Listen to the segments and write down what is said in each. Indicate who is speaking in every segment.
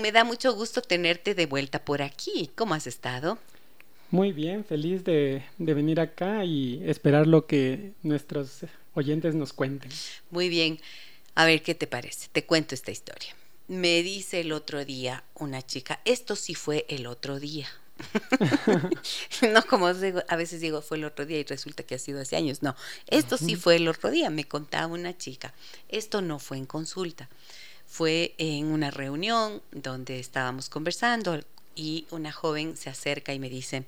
Speaker 1: Me da mucho gusto tenerte de vuelta por aquí. ¿Cómo has estado?
Speaker 2: Muy bien, feliz de, de venir acá y esperar lo que nuestros oyentes nos cuenten.
Speaker 1: Muy bien. A ver, ¿qué te parece? Te cuento esta historia. Me dice el otro día una chica, esto sí fue el otro día. no como a veces digo fue el otro día y resulta que ha sido hace años. No, esto sí fue el otro día, me contaba una chica. Esto no fue en consulta, fue en una reunión donde estábamos conversando y una joven se acerca y me dice,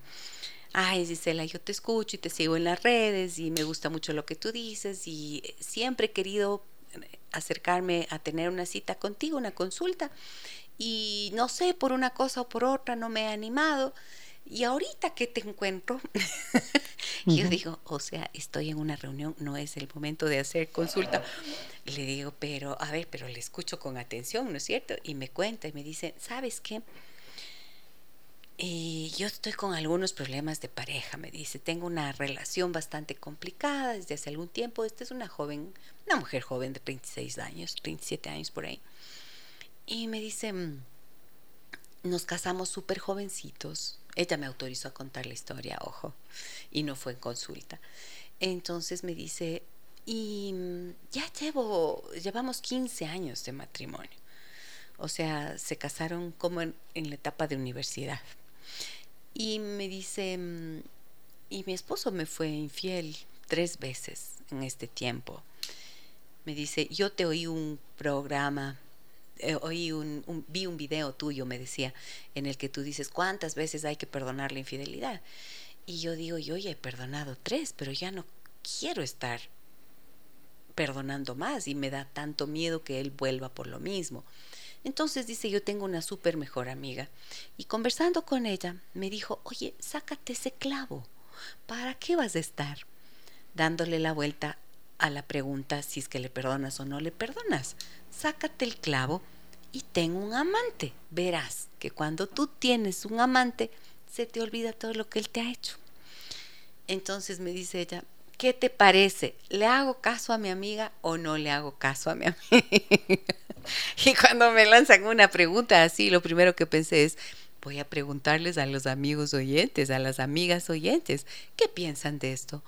Speaker 1: ay Gisela, yo te escucho y te sigo en las redes y me gusta mucho lo que tú dices y siempre he querido acercarme a tener una cita contigo, una consulta, y no sé, por una cosa o por otra no me he animado. Y ahorita que te encuentro, yo digo, o sea, estoy en una reunión, no es el momento de hacer consulta. le digo, pero, a ver, pero le escucho con atención, ¿no es cierto? Y me cuenta y me dice, ¿sabes qué? Y yo estoy con algunos problemas de pareja, me dice. Tengo una relación bastante complicada desde hace algún tiempo. Esta es una joven, una mujer joven de 36 años, 37 años por ahí. Y me dice, mm, nos casamos súper jovencitos. Ella me autorizó a contar la historia, ojo, y no fue en consulta. Entonces me dice, y mm, ya llevo, llevamos 15 años de matrimonio. O sea, se casaron como en la etapa de universidad. Y me dice, mm, y mi esposo me fue infiel tres veces en este tiempo. Me dice, yo te oí un programa, eh, oí un, vi un video tuyo, me decía, en el que tú dices, ¿cuántas veces hay que perdonar la infidelidad? Y yo digo, yo ya he perdonado tres, pero ya no quiero estar perdonando más y me da tanto miedo que él vuelva por lo mismo. Entonces dice, yo tengo una súper mejor amiga. Y conversando con ella, me dijo, oye, sácate ese clavo. ¿Para qué vas a estar? Dándole la vuelta a la pregunta si es que le perdonas o no le perdonas. Sácate el clavo y ten un amante. Verás que cuando tú tienes un amante, se te olvida todo lo que él te ha hecho. Entonces me dice ella, ¿qué te parece? ¿Le hago caso a mi amiga o no le hago caso a mi amiga? Y cuando me lanzan una pregunta así, lo primero que pensé es, voy a preguntarles a los amigos oyentes, a las amigas oyentes, ¿qué piensan de esto?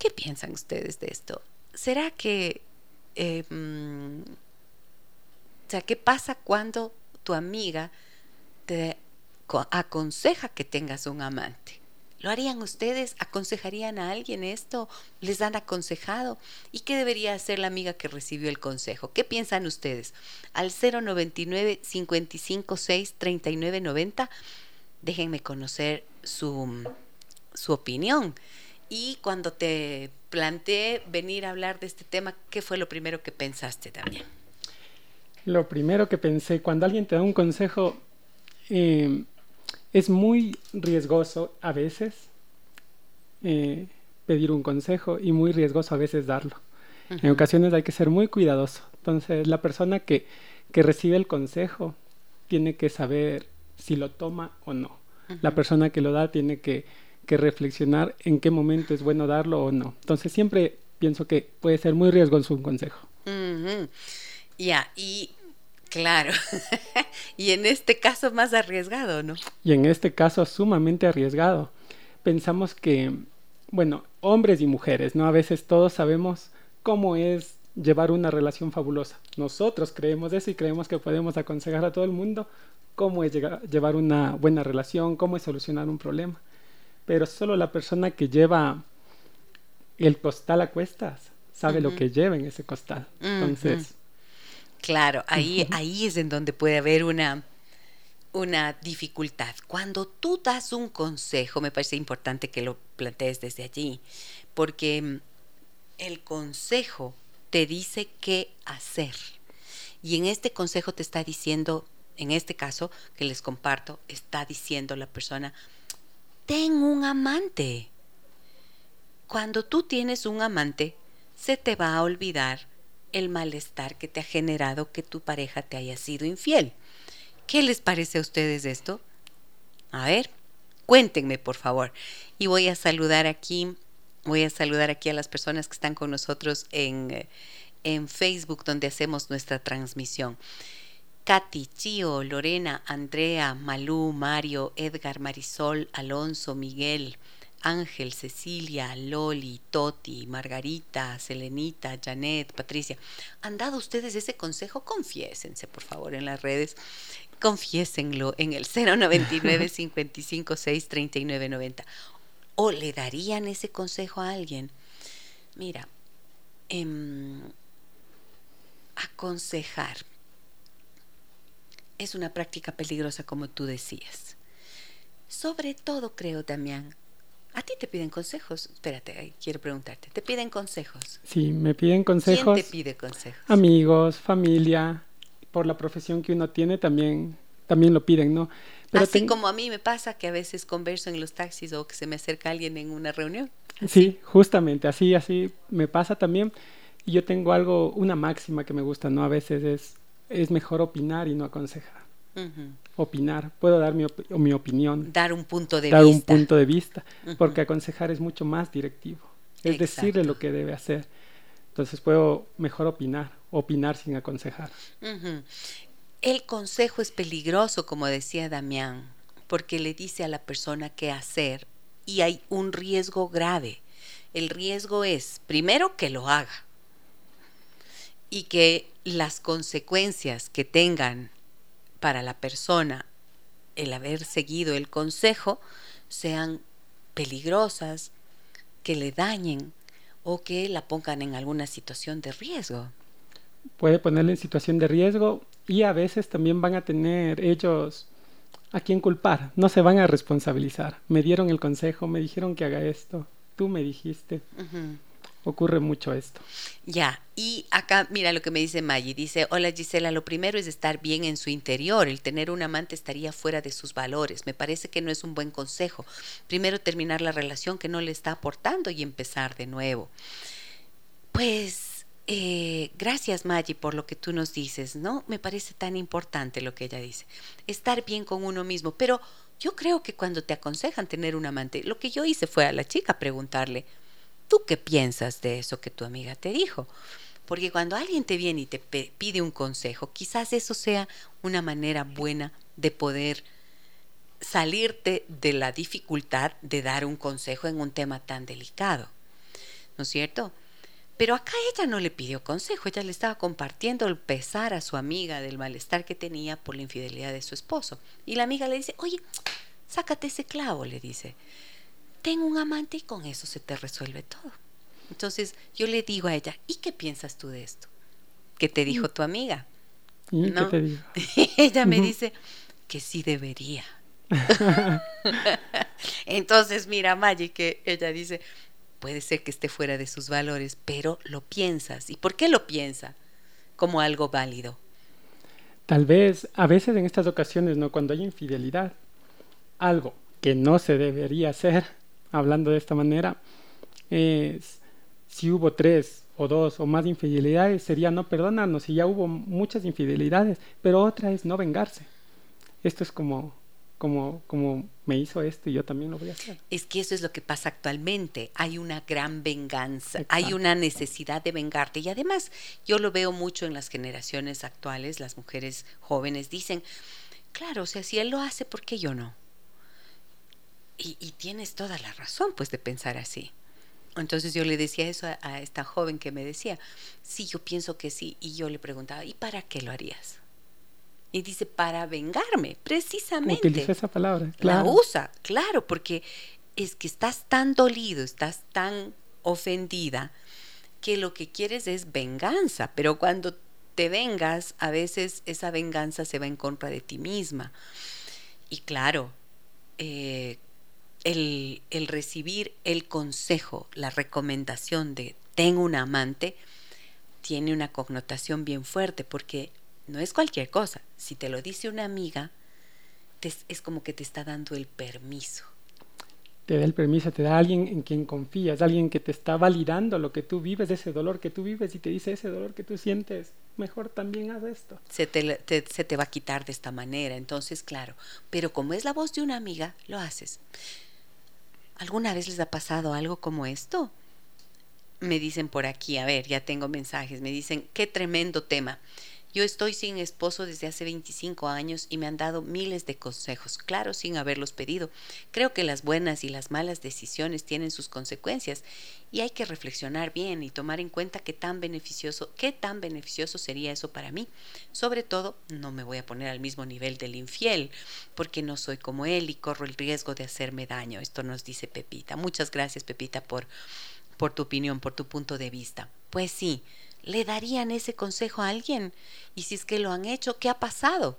Speaker 1: ¿Qué piensan ustedes de esto? ¿Será que... Mm, o sea, ¿qué pasa cuando tu amiga te aconseja que tengas un amante? ¿Lo harían ustedes? ¿Aconsejarían a alguien esto? ¿Les han aconsejado? ¿Y qué debería hacer la amiga que recibió el consejo? ¿Qué piensan ustedes? Al 099 556 3990 déjenme conocer su, su opinión. Y cuando te planteé venir a hablar de este tema, ¿qué fue lo primero que pensaste también?
Speaker 2: Lo primero que pensé, cuando alguien te da un consejo, eh, es muy riesgoso a veces eh, pedir un consejo y muy riesgoso a veces darlo. En ocasiones hay que ser muy cuidadoso. Entonces, la persona que, que recibe el consejo tiene que saber si lo toma o no. La persona que lo da tiene que, que, reflexionar en qué momento es bueno darlo o no. Entonces, siempre pienso que puede ser muy riesgoso un consejo.
Speaker 1: Ya, y Claro. y en este caso más arriesgado, ¿no?
Speaker 2: Y en este caso sumamente arriesgado. Pensamos que, bueno, hombres y mujeres, ¿no? A veces todos sabemos cómo es llevar una relación fabulosa. Nosotros creemos eso y creemos que podemos aconsejar a todo el mundo cómo es llevar una buena relación, cómo es solucionar un problema. Pero solo la persona que lleva el costal a cuestas sabe lo que lleva en ese costal. Entonces,
Speaker 1: Claro, ahí, ahí es en donde puede haber una, una dificultad. Cuando tú das un consejo, me parece importante que lo plantees desde allí, porque mm, el consejo te dice qué hacer. Y en este consejo te está diciendo, en este caso que les comparto, está diciendo la persona, ten un amante. Cuando tú tienes un amante, se te va a olvidar el malestar que te ha generado que tu pareja te haya sido infiel. ¿Qué les parece a ustedes esto? A ver, cuéntenme por favor. Y voy a saludar aquí, voy a saludar aquí a las personas que están con nosotros en, en Facebook donde hacemos nuestra transmisión. Katy, Chio, Lorena, Andrea, Malú, Mario, Edgar, Marisol, Alonso, Miguel, Ángel, Cecilia, Loli, Toti, Margarita, Selenita, Janet, Patricia. ¿Han dado ustedes ese consejo? Confiésense, por favor, en las redes. Confiésenlo en el 099 556 3990. ¿O le darían ese consejo a alguien? Mira, em, aconsejar es una práctica peligrosa como tú decías. Sobre todo creo, Damián, a ti te piden consejos. Espérate, quiero preguntarte. ¿Te piden consejos?
Speaker 2: Sí, me piden consejos.
Speaker 1: ¿Quién te pide consejos?
Speaker 2: Amigos, familia, por la profesión que uno tiene también, también lo piden, ¿no?
Speaker 1: Pero Así como a mí me pasa que a veces converso en los taxis o que se me acerca alguien en una reunión.
Speaker 2: Sí, justamente, así, así me pasa también. Y yo tengo algo, una máxima que me gusta, ¿no? A veces es es mejor opinar y no aconsejar. Opinar, puedo dar mi, mi, opinión.
Speaker 1: Dar un punto de
Speaker 2: dar vista. un punto de vista, porque aconsejar es mucho más directivo. Es decirle lo que debe hacer. Entonces puedo mejor opinar, opinar sin aconsejar.
Speaker 1: El consejo es peligroso, como decía Damián, porque le dice a la persona qué hacer y hay un riesgo grave. El riesgo es, primero, que lo haga y que las consecuencias que tengan para la persona el haber seguido el consejo sean peligrosas, que le dañen o que la pongan en alguna situación de riesgo.
Speaker 2: Puede ponerle en situación de riesgo y a veces también van a tener ellos a quien culpar, no se van a responsabilizar. Me dieron el consejo, me dijeron que haga esto, tú me dijiste ocurre mucho esto.
Speaker 1: Ya, y acá mira lo que me dice Maggie, dice, hola Gisela, lo primero es estar bien en su interior, el tener un amante estaría fuera de sus valores, me parece que no es un buen consejo, primero terminar la relación que no le está aportando y empezar de nuevo. Pues eh, gracias Maggie por lo que tú nos dices, ¿no? Me parece tan importante lo que ella dice, estar bien con uno mismo, pero yo creo que cuando te aconsejan tener un amante, lo que yo hice fue a la chica preguntarle, ¿Tú qué piensas de eso que tu amiga te dijo? Porque cuando alguien te viene y te pide un consejo, quizás eso sea una manera buena de poder salirte de la dificultad de dar un consejo en un tema tan delicado. ¿No es cierto? Pero acá ella no le pidió consejo, ella le estaba compartiendo el pesar a su amiga del malestar que tenía por la infidelidad de su esposo. Y la amiga le dice, oye, sácate ese clavo, le dice ten un amante y con eso se te resuelve todo. Entonces yo le digo a ella, ¿y qué piensas tú de esto? ¿Qué te dijo tu amiga?
Speaker 2: ¿Y qué te dijo?
Speaker 1: ella me dice que sí debería. Entonces, mira, Maggie, que ella dice, puede ser que esté fuera de sus valores, pero lo piensas. ¿Y por qué lo piensa? Como algo válido.
Speaker 2: Tal vez, a veces en estas ocasiones, ¿no? Cuando hay infidelidad, algo que no se debería hacer, hablando de esta manera, es si hubo tres o dos o más infidelidades, sería no perdonarnos si ya hubo muchas infidelidades, pero otra es no vengarse. Esto es como, como, como me hizo esto y yo también lo voy a hacer.
Speaker 1: Es que eso es lo que pasa actualmente. Hay una gran venganza, hay una necesidad de vengarte. Y además, yo lo veo mucho en las generaciones actuales, las mujeres jóvenes dicen, claro, o sea, si él lo hace, ¿por qué yo no? Y, tienes toda la razón, pues, de pensar así. Entonces yo le decía eso a, esta joven que me decía, sí, yo pienso que sí. Y yo le preguntaba, ¿y para qué lo harías? Y dice, para vengarme, precisamente.
Speaker 2: Utiliza esa palabra,
Speaker 1: claro. La usa, claro, porque es que estás tan dolido, estás tan ofendida, que lo que quieres es venganza. Pero cuando te vengas, a veces esa venganza se va en contra de ti misma. Y claro, eh, el, recibir el consejo, la recomendación de tengo un amante, tiene una connotación bien fuerte porque no es cualquier cosa. Si te lo dice una amiga, es como que te está dando el permiso.
Speaker 2: Te da el permiso, te da alguien en quien confías, alguien que te está validando lo que tú vives, ese dolor que tú vives y te dice ese dolor que tú sientes, mejor también haz esto.
Speaker 1: Se te, se te va a quitar de esta manera, entonces claro, pero como es la voz de una amiga, lo haces. ¿Alguna vez les ha pasado algo como esto? Me dicen por aquí, a ver, ya tengo mensajes, me dicen, qué tremendo tema. Yo estoy sin esposo desde hace 25 años y me han dado miles de consejos, claro, sin haberlos pedido. Creo que las buenas y las malas decisiones tienen sus consecuencias y hay que reflexionar bien y tomar en cuenta qué tan beneficioso, qué tan beneficioso sería eso para mí. Sobre todo, no me voy a poner al mismo nivel del infiel, porque no soy como él y corro el riesgo de hacerme daño. Esto nos dice Pepita. Muchas gracias, Pepita, por por tu opinión, por tu punto de vista. Pues sí, ¿Le darían ese consejo a alguien? Y si es que lo han hecho, ¿qué ha pasado?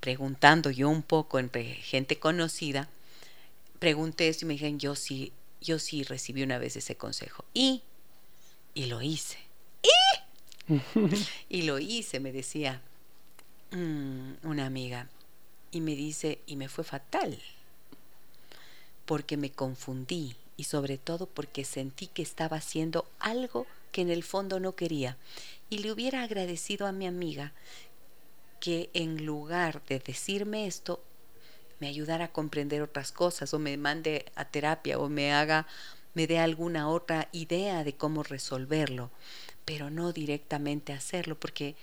Speaker 1: Preguntando yo un poco entre gente conocida, pregunté eso y me dijeron, yo sí, yo sí recibí una vez ese consejo. Y, y lo hice. Y, y lo hice, me decía mm, una amiga. Y me dice, y me fue fatal, porque me confundí y sobre todo porque sentí que estaba haciendo algo que en el fondo no quería. Y le hubiera agradecido a mi amiga que en lugar de decirme esto, me ayudara a comprender otras cosas o me mande a terapia o me haga, me dé alguna otra idea de cómo resolverlo, pero no directamente hacerlo porque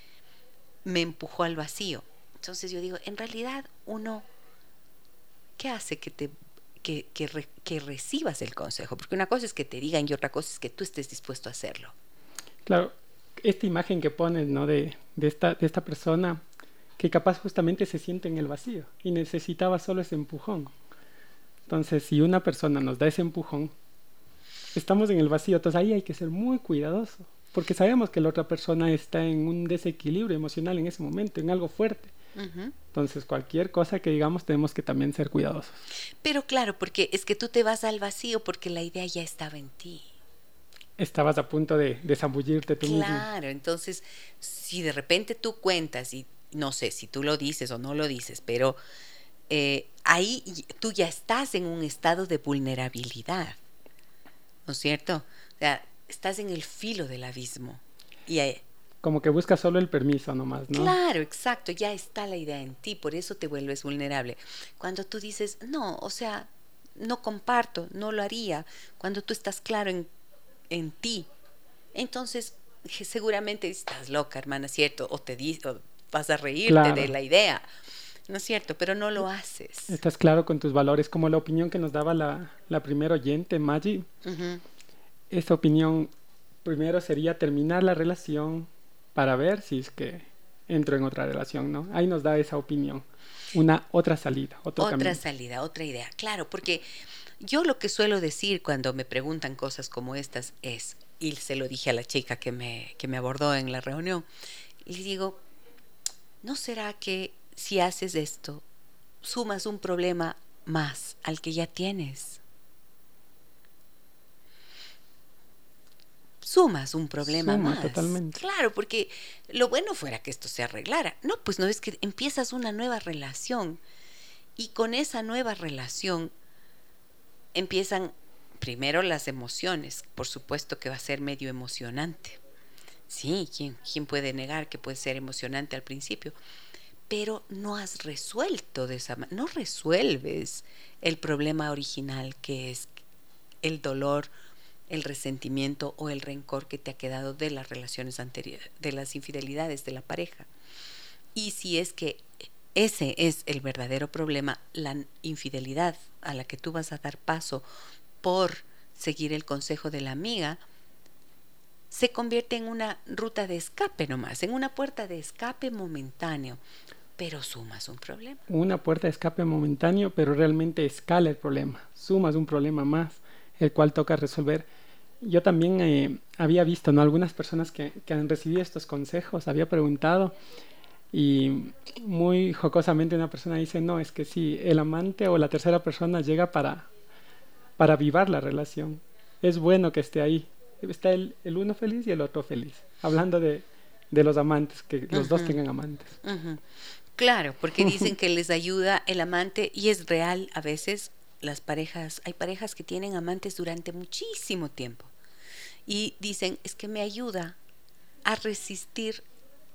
Speaker 1: me empujó al vacío. Entonces yo digo, en realidad uno, ¿qué hace que te que, que, recibas el consejo, porque una cosa es que te digan y otra cosa es que tú estés dispuesto a hacerlo.
Speaker 2: Claro, esta imagen que pones, ¿no? De, de, esta, de esta persona que capaz justamente se siente en el vacío y necesitaba solo ese empujón. Entonces, si una persona nos da ese empujón, estamos en el vacío, entonces ahí hay que ser muy cuidadoso, porque sabemos que la otra persona está en un desequilibrio emocional en ese momento, en algo fuerte. Entonces, cualquier cosa que digamos, tenemos que también ser cuidadosos.
Speaker 1: Pero claro, porque es que tú te vas al vacío porque la idea ya estaba en ti.
Speaker 2: Estabas a punto de, de zambullirte tú
Speaker 1: mismo. Claro, entonces, si de repente tú cuentas y no sé si tú lo dices o no lo dices, pero eh, ahí tú ya estás en un estado de vulnerabilidad, ¿no es cierto? O sea, estás en el filo del abismo. Y ahí,
Speaker 2: como que buscas solo el permiso nomás, ¿no?
Speaker 1: Claro, exacto, ya está la idea en ti, por eso te vuelves vulnerable. Cuando tú dices, no, o sea, no comparto, no lo haría, cuando tú estás claro en, en ti, entonces seguramente estás loca, hermana, ¿cierto? O te o vas a reírte de la idea, ¿no es cierto? Pero no lo haces.
Speaker 2: Estás claro con tus valores, como la opinión que nos daba la, la primera oyente, Maggie. Esa opinión primero sería terminar la relación, para ver si es que entro en otra relación, ¿no? Ahí nos da esa opinión, una otra salida, otro
Speaker 1: otra salida, otra idea, claro, porque yo lo que suelo decir cuando me preguntan cosas como estas es, y se lo dije a la chica que me, que me abordó en la reunión, y digo, ¿no será que si haces esto, sumas un problema más al que ya tienes? sumas un problema más.
Speaker 2: Totalmente.
Speaker 1: Claro, porque lo bueno fuera que esto se arreglara. No, pues no es que empiezas una nueva relación y con esa nueva relación empiezan primero las emociones. Por supuesto que va a ser medio emocionante. Sí, ¿quién, quién puede negar que puede ser emocionante al principio? Pero no has resuelto de esa manera, no resuelves el problema original que es el dolor el resentimiento o el rencor que te ha quedado de las relaciones anteriores, de las infidelidades de la pareja. Y si es que ese es el verdadero problema, la infidelidad a la que tú vas a dar paso por seguir el consejo de la amiga, se convierte en una ruta de escape nomás, en una puerta de escape momentáneo, pero sumas un problema.
Speaker 2: Una puerta de escape momentáneo, pero realmente escala el problema, sumas un problema más, el cual toca resolver yo también eh, había visto, ¿no? Algunas personas que, que, han recibido estos consejos, había preguntado y muy jocosamente una persona dice, no, es que si el amante o la tercera persona llega para, para avivar la relación, es bueno que esté ahí. Está el, el uno feliz y el otro feliz. Hablando de, de los amantes, que los dos tengan amantes.
Speaker 1: Claro, porque dicen que les ayuda el amante y es real a veces las parejas, hay parejas que tienen amantes durante muchísimo tiempo y dicen, es que me ayuda a resistir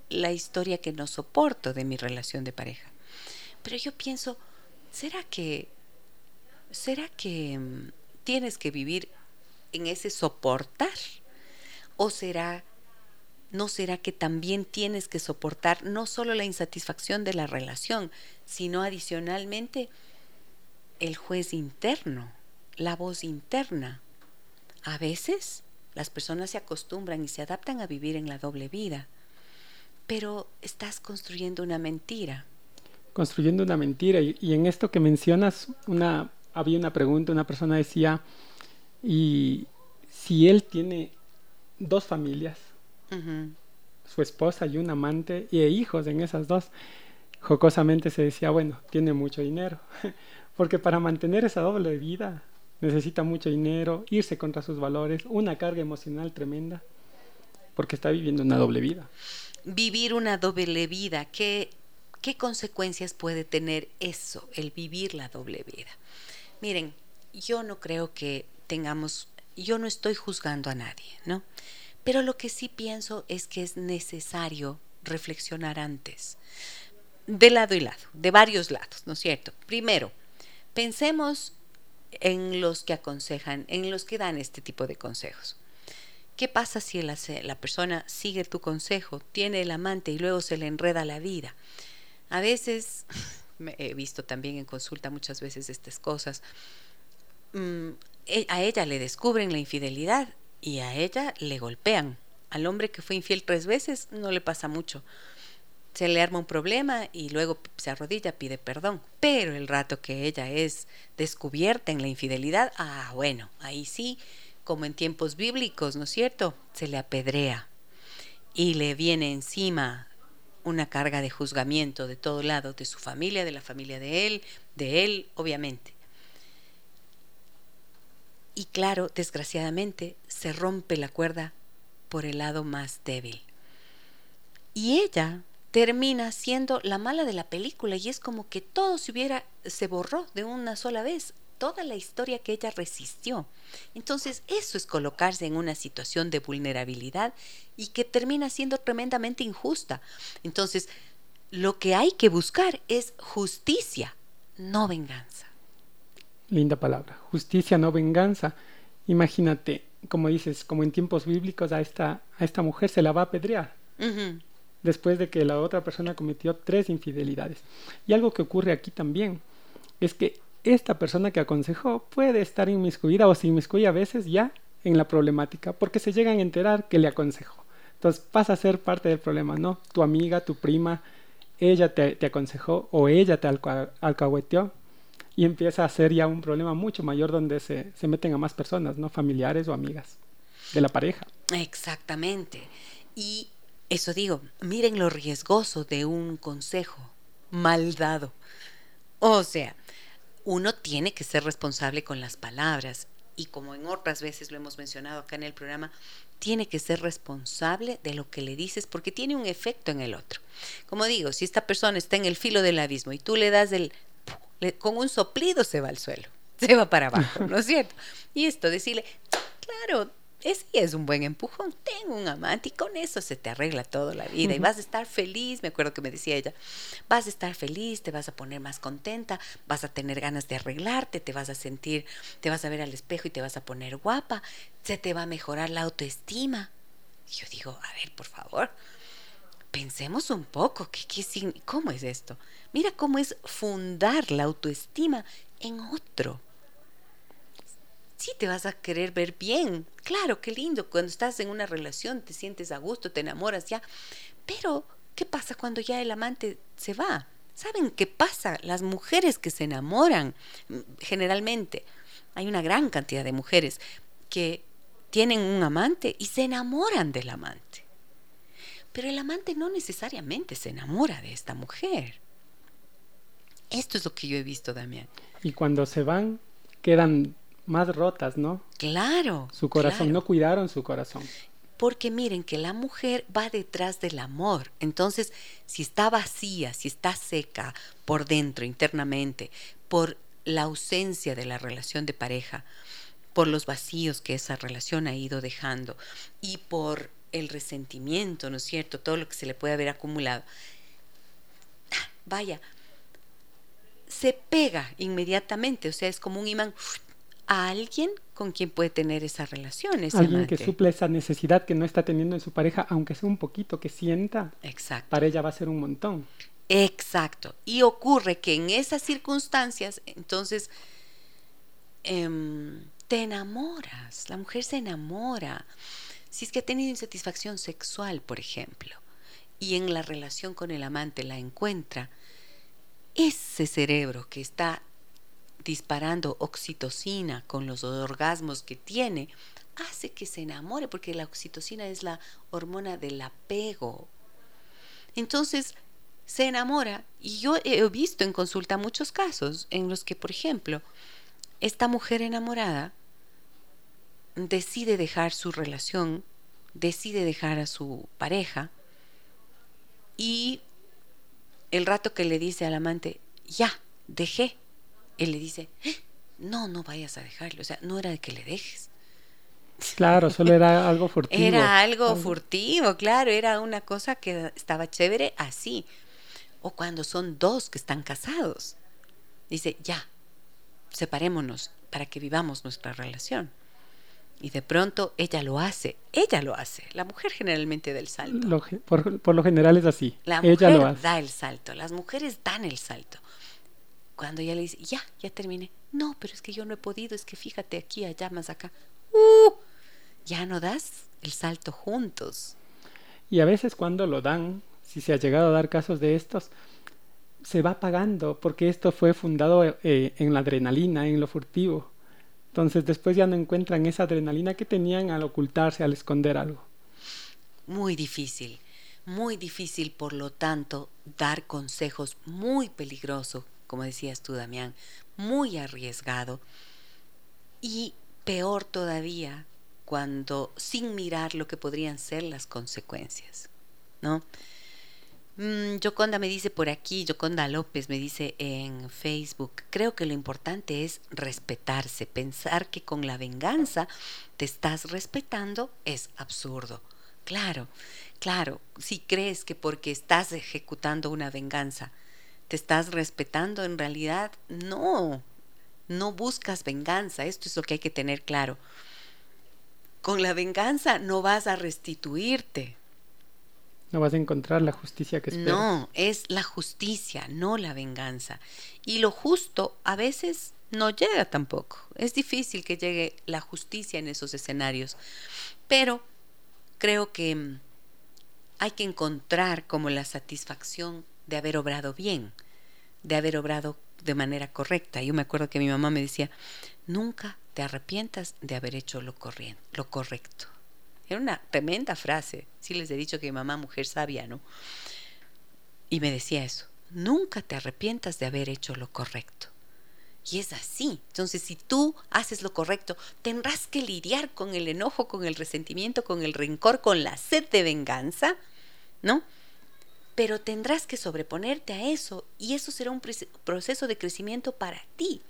Speaker 1: la historia que no soporto de mi relación de pareja. Pero yo pienso, ¿será que será que mm, tienes que vivir en ese soportar? ¿O será ¿no será que también tienes que soportar no solo la insatisfacción de la relación, sino adicionalmente el juez interno, la voz interna? A veces las personas se acostumbran y se adaptan a vivir en la doble vida, pero estás construyendo una mentira.
Speaker 2: Construyendo una mentira. Y, en esto que mencionas, una, había una pregunta, una persona decía, y si él tiene dos familias, su esposa y un amante y hijos en esas dos. Jocosamente se decía, bueno, tiene mucho dinero, porque para mantener esa doble vida necesita mucho dinero, irse contra sus valores, una carga emocional tremenda, porque está viviendo una doble vida.
Speaker 1: Vivir una doble vida, ¿qué, qué consecuencias puede tener eso, el vivir la doble vida? Miren, yo no creo que tengamos, yo no estoy juzgando a nadie, ¿no? Pero lo que sí pienso es que es necesario reflexionar antes, de lado y lado, de varios lados, ¿no es cierto? Primero, pensemos en los que aconsejan, en los que dan este tipo de consejos. ¿Qué pasa si la, la, persona sigue tu consejo, tiene el amante y luego se le enreda la vida? A veces, he visto también en consulta muchas veces estas cosas, mm, e, a ella le descubren la infidelidad y a ella le golpean. Al hombre que fue infiel tres veces no le pasa mucho. Se le arma un problema y luego se arrodilla, pide perdón. Pero el rato que ella es descubierta en la infidelidad, ah, bueno, ahí sí, como en tiempos bíblicos, ¿no es cierto? Se le apedrea y le viene encima una carga de juzgamiento de todo lado, de su familia, de la familia de él, de él, obviamente. Y claro, desgraciadamente, se rompe la cuerda por el lado más débil. Y ella termina siendo la mala de la película y es como que todo se hubiera, se borró de una sola vez, toda la historia que ella resistió. Entonces eso es colocarse en una situación de vulnerabilidad y que termina siendo tremendamente injusta. Entonces lo que hay que buscar es justicia, no venganza
Speaker 2: linda palabra, justicia, no venganza. Imagínate, como dices, como en tiempos bíblicos a esta, a esta mujer se la va a apedrear. Después de que la otra persona cometió tres infidelidades. Y algo que ocurre aquí también es que esta persona que aconsejó puede estar inmiscuida o se inmiscuye a veces ya en la problemática porque se llegan a enterar que le aconsejó. Entonces pasa a ser parte del problema, ¿no? Tu amiga, tu prima, ella te, aconsejó o ella te alcahueteó y empieza a ser ya un problema mucho mayor donde se, se meten a más personas, ¿no? Familiares o amigas de la pareja.
Speaker 1: Exactamente. Y eso digo, miren lo riesgoso de un consejo mal dado. O sea, uno tiene que ser responsable con las palabras y como en otras veces lo hemos mencionado acá en el programa, tiene que ser responsable de lo que le dices porque tiene un efecto en el otro. Como digo, si esta persona está en el filo del abismo y tú le das el con un soplido se va al suelo, se va para abajo, ¿no es cierto? Y esto, decirle, claro, ese es un buen empujón, tengo un amante y con eso se te arregla toda la vida y vas a estar feliz, me acuerdo que me decía ella, vas a estar feliz, te vas a poner más contenta, vas a tener ganas de arreglarte, te vas a sentir, te vas a ver al espejo y te vas a poner guapa, se te va a mejorar la autoestima. Y yo digo, a ver, por favor, pensemos un poco, ¿qué, qué, ¿cómo es esto? Mira cómo es fundar la autoestima en otro. Sí, te vas a querer ver bien. Claro, qué lindo. Cuando estás en una relación te sientes a gusto, te enamoras ya. Pero, ¿qué pasa cuando ya el amante se va? ¿Saben qué pasa? Las mujeres que se enamoran, generalmente, hay una gran cantidad de mujeres que tienen un amante y se enamoran del amante. Pero el amante no necesariamente se enamora de esta mujer. Esto es lo que yo he visto, Damián.
Speaker 2: Y cuando se van, quedan más rotas, ¿no?
Speaker 1: Claro.
Speaker 2: Su corazón, no cuidaron su corazón.
Speaker 1: Porque miren que la mujer va detrás del amor. Entonces, si está vacía, si está seca por dentro, internamente, por la ausencia de la relación de pareja, por los vacíos que esa relación ha ido dejando y por el resentimiento, ¿no es cierto? Todo lo que se le puede haber acumulado. Vaya, se pega inmediatamente, o sea, es como un imán a alguien con quien puede tener esa relación.
Speaker 2: alguien que suple esa necesidad que no está teniendo en su pareja, aunque sea un poquito, que sienta.
Speaker 1: Exacto.
Speaker 2: Para ella va a ser un montón.
Speaker 1: Exacto. Y ocurre que en esas circunstancias, entonces, em, te enamoras, la mujer se enamora. Si es que ha tenido insatisfacción sexual, por ejemplo, y en la relación con el amante la encuentra, ese cerebro que está disparando oxitocina con los orgasmos que tiene, hace que se enamore, porque la oxitocina es la hormona del apego. Entonces, se enamora. Y yo he visto en consulta muchos casos en los que, por ejemplo, esta mujer enamorada decide dejar su relación, decide dejar a su pareja y el rato que le dice al amante, ya, dejé, él le dice, eh, no, no vayas a dejarlo, o sea, no era de que le dejes.
Speaker 2: Claro, solo era algo furtivo.
Speaker 1: Era algo furtivo, claro, era una cosa que estaba chévere así. O cuando son dos que están casados. Dice, ya, separémonos para que vivamos nuestra relación. Y de pronto ella lo hace, ella lo hace. La mujer generalmente da el salto.
Speaker 2: por, lo general es así.
Speaker 1: La
Speaker 2: ella
Speaker 1: mujer da el salto, las mujeres dan el salto. Cuando ella le dice, ya, ya terminé. No, pero es que yo no he podido, es que fíjate aquí, allá, más acá. Uh, ya no das el salto juntos.
Speaker 2: Y a veces cuando lo dan, si se ha llegado a dar casos de estos, se va pagando porque esto fue fundado eh, en la adrenalina, en lo furtivo. Entonces después ya no encuentran esa adrenalina que tenían al ocultarse, al esconder algo.
Speaker 1: Muy difícil, muy difícil, por lo tanto, dar consejos muy peligroso, como decías tú, Damián, muy arriesgado. Y peor todavía, cuando sin mirar lo que podrían ser las consecuencias, ¿no? Mm, Yoconda me dice por aquí, Yoconda López me dice en Facebook, creo que lo importante es respetarse, pensar que con la venganza te estás respetando es absurdo. Claro, claro, si crees que porque estás ejecutando una venganza te estás respetando, en realidad no, no buscas venganza, esto es lo que hay que tener claro. Con la venganza no vas a restituirte,
Speaker 2: no vas a encontrar la justicia que esperas.
Speaker 1: No, es la justicia, no la venganza. Y lo justo a veces no llega tampoco. Es difícil que llegue la justicia en esos escenarios. Pero creo que mm, hay que encontrar como la satisfacción de haber obrado bien, de haber obrado de manera correcta. Yo me acuerdo que mi mamá me decía, nunca te arrepientas de haber hecho lo, lo correcto. Era una tremenda frase. Sí les he dicho que mi mamá, mujer sabia, ¿no? Y me decía eso. Nunca te arrepientas de haber hecho lo correcto. Y es así. Entonces, si tú haces lo correcto, tendrás que lidiar con el enojo, con el resentimiento, con el rencor, con la sed de venganza, ¿no? Pero tendrás que sobreponerte a eso y eso será un proceso de crecimiento para ti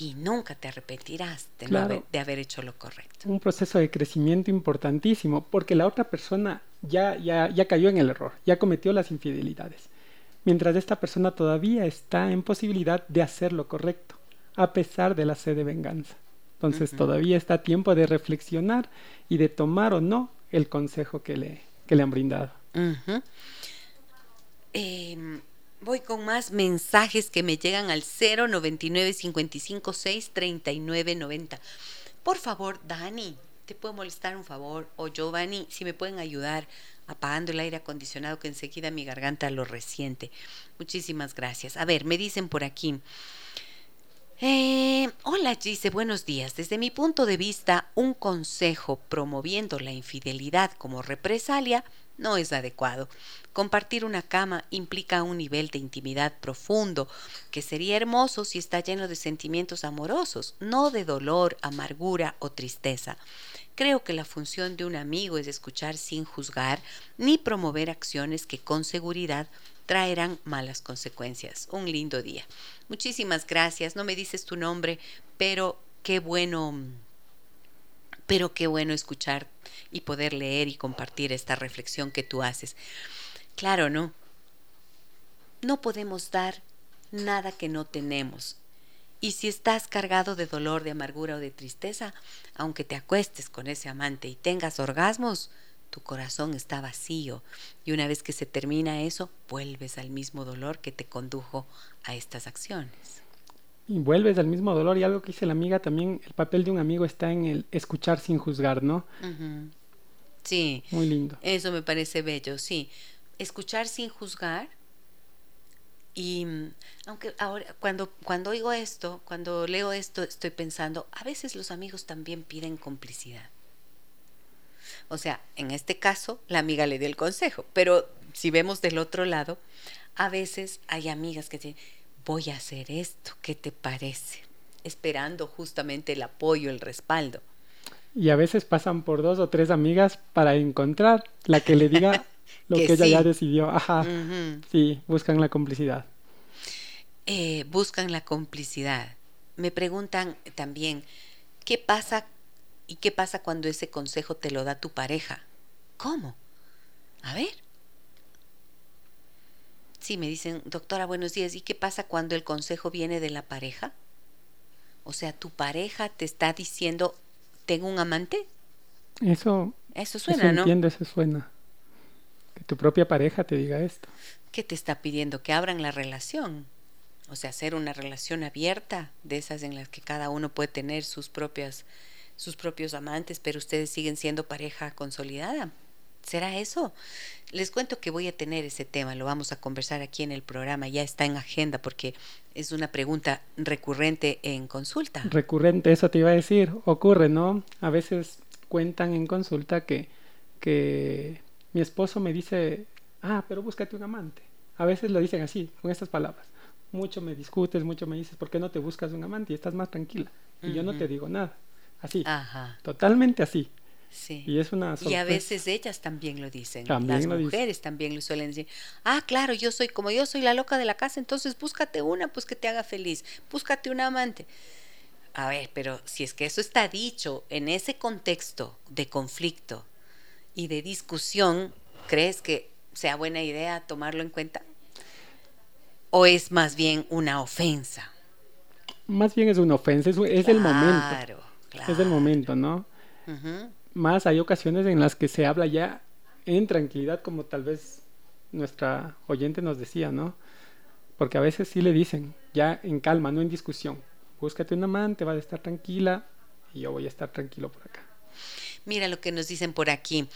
Speaker 1: y nunca te arrepentirás de, de, haber hecho lo correcto.
Speaker 2: Un proceso de crecimiento importantísimo, porque la otra persona ya, ya, ya cayó en el error, ya cometió las infidelidades, mientras esta persona todavía está en posibilidad de hacer lo correcto, a pesar de la sed de venganza. Entonces todavía está a tiempo de reflexionar y de tomar o no el consejo que le, que le han brindado.
Speaker 1: Voy con más mensajes que me llegan al 099 55 6 39 90. Por favor, Dani, te puedo molestar un favor, o Giovanni, si me pueden ayudar apagando el aire acondicionado que enseguida mi garganta lo resiente. Muchísimas gracias. A ver, me dicen por aquí. Eh, hola Gise, buenos días. Desde mi punto de vista, un consejo promoviendo la infidelidad como represalia no es adecuado. Compartir una cama implica un nivel de intimidad profundo, que sería hermoso si está lleno de sentimientos amorosos, no de dolor, amargura o tristeza. Creo que la función de un amigo es escuchar sin juzgar ni promover acciones que con seguridad traerán malas consecuencias. Un lindo día. Muchísimas gracias. No me dices tu nombre, pero qué bueno, pero qué bueno escuchar y poder leer y compartir esta reflexión que tú haces. Claro, ¿no? No podemos dar nada que no tenemos. Y si estás cargado de dolor, de amargura o de tristeza, aunque te acuestes con ese amante y tengas orgasmos, tu corazón está vacío y una vez que se termina eso, vuelves al mismo dolor que te condujo a estas acciones.
Speaker 2: Y vuelves al mismo dolor y algo que dice la amiga también, el papel de un amigo está en el escuchar sin juzgar, ¿no?
Speaker 1: Sí.
Speaker 2: Muy lindo.
Speaker 1: Eso me parece bello, sí. Escuchar sin juzgar y mm, aunque ahora, cuando, cuando oigo esto, cuando leo esto, estoy pensando, a veces los amigos también piden complicidad. O sea, en este caso, la amiga le dio el consejo, pero si vemos del otro lado, a veces hay amigas que dicen, voy a hacer esto, ¿qué te parece? Esperando justamente el apoyo, el respaldo.
Speaker 2: Y a veces pasan por dos o tres amigas para encontrar la que le diga lo que, ella ya decidió. Ajá. Sí, buscan la complicidad.
Speaker 1: Eh, buscan la complicidad. Me preguntan también, ¿qué pasa y qué pasa cuando ese consejo te lo da tu pareja? ¿Cómo? A ver. Sí, me dicen, doctora, buenos días. ¿Y qué pasa cuando el consejo viene de la pareja? O sea, tu pareja te está diciendo, tengo un amante.
Speaker 2: Eso.
Speaker 1: Eso suena, ¿no?
Speaker 2: Entiendo, eso suena tu propia pareja te diga esto.
Speaker 1: ¿Qué te está pidiendo? Que abran la relación. O sea, hacer una relación abierta, de esas en las que cada uno puede tener sus propias sus propios amantes, pero ustedes siguen siendo pareja consolidada. ¿Será eso? Les cuento que voy a tener ese tema, lo vamos a conversar aquí en el programa, ya está en agenda porque es una pregunta recurrente en consulta.
Speaker 2: Recurrente, eso te iba a decir, ocurre, ¿no? A veces cuentan en consulta que, que mi esposo me dice, ah, pero búscate un amante. A veces lo dicen así, con estas palabras. Mucho me discutes, mucho me dices, ¿por qué no te buscas un amante y estás más tranquila? Y yo no te digo nada. Así. Totalmente así.
Speaker 1: Sí.
Speaker 2: Y es una
Speaker 1: Y a veces ellas también lo dicen. Las mujeres también lo suelen decir. Ah, claro, yo soy como yo soy la loca de la casa, entonces búscate una, pues que te haga feliz. Búscate un amante. A ver, pero si es que eso está dicho en ese contexto de conflicto, y de discusión, ¿crees que sea buena idea tomarlo en cuenta? ¿O es más bien una ofensa?
Speaker 2: Más bien es una ofensa, es, el momento. Es el momento, ¿no? Más hay ocasiones en las que se habla ya en tranquilidad, como tal vez nuestra oyente nos decía, ¿no? Porque a veces sí le dicen, ya en calma, no en discusión. Búscate un amante, va a estar tranquila y yo voy a estar tranquilo por acá.
Speaker 1: Mira lo que nos dicen por aquí.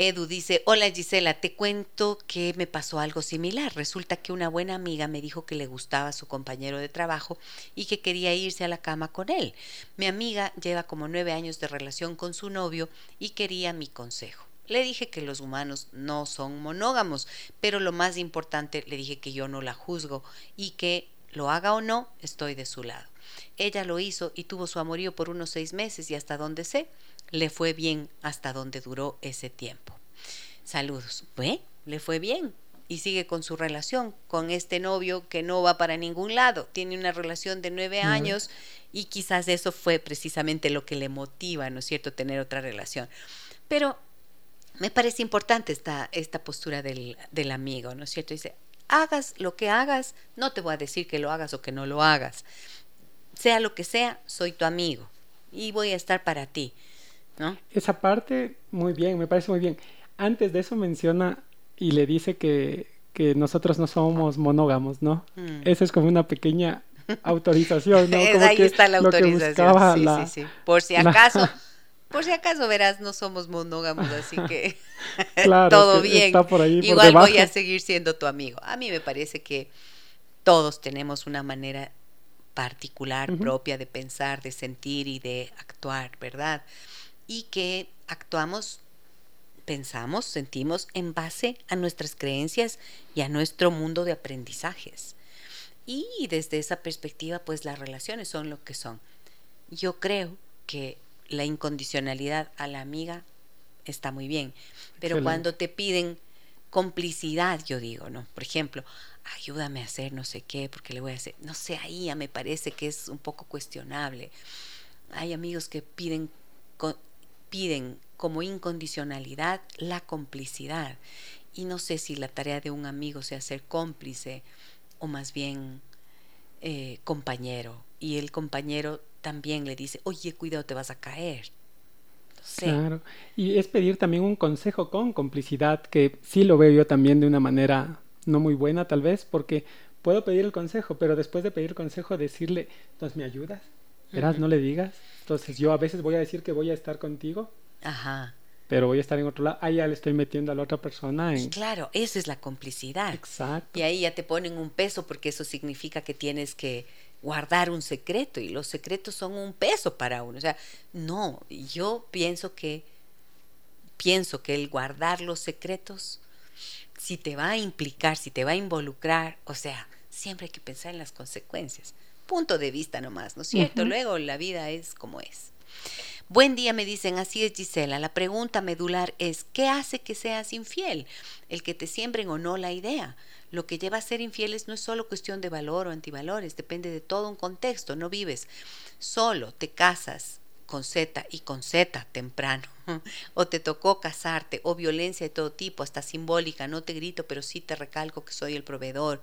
Speaker 1: Edu dice, hola Gisela, te cuento que me pasó algo similar. Resulta que una buena amiga me dijo que le gustaba su compañero de trabajo y que quería irse a la cama con él. Mi amiga lleva como nueve años de relación con su novio y quería mi consejo. Le dije que los humanos no son monógamos, pero lo más importante le dije que yo no la juzgo y que lo haga o no, estoy de su lado. Ella lo hizo y tuvo su amorío por unos seis meses y hasta donde sé, le fue bien hasta donde duró ese tiempo. Saludos. ¿Ve? Le fue bien y sigue con su relación con este novio que no va para ningún lado. Tiene una relación de nueve años y quizás eso fue precisamente lo que le motiva, ¿no es cierto?, tener otra relación. Pero me parece importante esta, esta postura del, del amigo, ¿no es cierto? Dice, hagas lo que hagas, no te voy a decir que lo hagas o que no lo hagas. Sea lo que sea, soy tu amigo y voy a estar para ti.
Speaker 2: Esa parte, muy bien, me parece muy bien. Antes de eso menciona y le dice que, que nosotros no somos monógamos, ¿no? Mm. Esa es como una pequeña autorización, ¿no?
Speaker 1: Ahí está la autorización. Sí, sí, sí. Por si acaso, por si acaso verás, no somos monógamos, así que todo bien. Igual voy a seguir siendo tu amigo. A mí me parece que todos tenemos una manera particular, propia de pensar, de sentir y de actuar, ¿verdad? Y que actuamos pensamos, sentimos en base a nuestras creencias y a nuestro mundo de aprendizajes. Y desde esa perspectiva, pues las relaciones son lo que son. Yo creo que la incondicionalidad a la amiga está muy bien, pero cuando te piden complicidad, yo digo, ¿no? Por ejemplo, ayúdame a hacer no sé qué, porque le voy a hacer, no sé, ahí ya me parece que es un poco cuestionable. Hay amigos que piden, piden como incondicionalidad la complicidad. Y no sé si la tarea de un amigo sea ser cómplice o más bien eh, compañero. Y el compañero también le dice, oye, cuidado, te vas a caer.
Speaker 2: Claro, y es pedir también un consejo con complicidad, que sí lo veo yo también de una manera no muy buena tal vez, porque puedo pedir el consejo, pero después de pedir consejo decirle, entonces me ayudas, verás, no le digas. Entonces yo a veces voy a decir que voy a estar contigo, Ajá. pero voy a estar en otro lado, ahí ya le estoy metiendo a la otra persona en...
Speaker 1: Claro, esa es la complicidad.
Speaker 2: Exacto.
Speaker 1: Y ahí ya te ponen un peso porque eso significa que tienes que guardar un secreto y los secretos son un peso para uno. O sea, no, yo pienso que pienso que el guardar los secretos si te va a implicar, si te va a involucrar, o sea, siempre hay que pensar en las consecuencias. Punto de vista nomás, ¿no es cierto? Luego la vida es como es. Buen día, me dicen, así es Gisela. La pregunta medular es, ¿qué hace que seas infiel? El que te siembren o no la idea. Lo que lleva a ser infieles no es solo cuestión de valor o antivalores, depende de todo un contexto. No vives solo, te casas con Z y con Z temprano, o te tocó casarte, o violencia de todo tipo, hasta simbólica, no te grito, pero sí te recalco que soy el proveedor,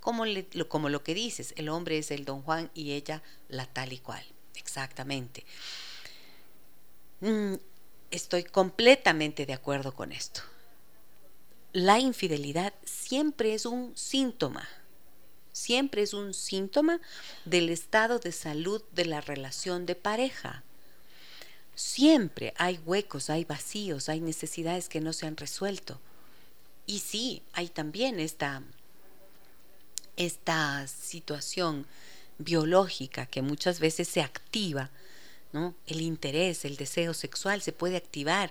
Speaker 1: como, como lo que dices, el hombre es el don Juan y ella la tal y cual, exactamente. Mm, estoy completamente de acuerdo con esto la infidelidad siempre es un síntoma, siempre es un síntoma del estado de salud de la relación de pareja. Siempre hay huecos, hay vacíos, hay necesidades que no se han resuelto. Y sí, hay también esta, esta situación biológica que muchas veces se activa, ¿no? El interés, el deseo sexual se puede activar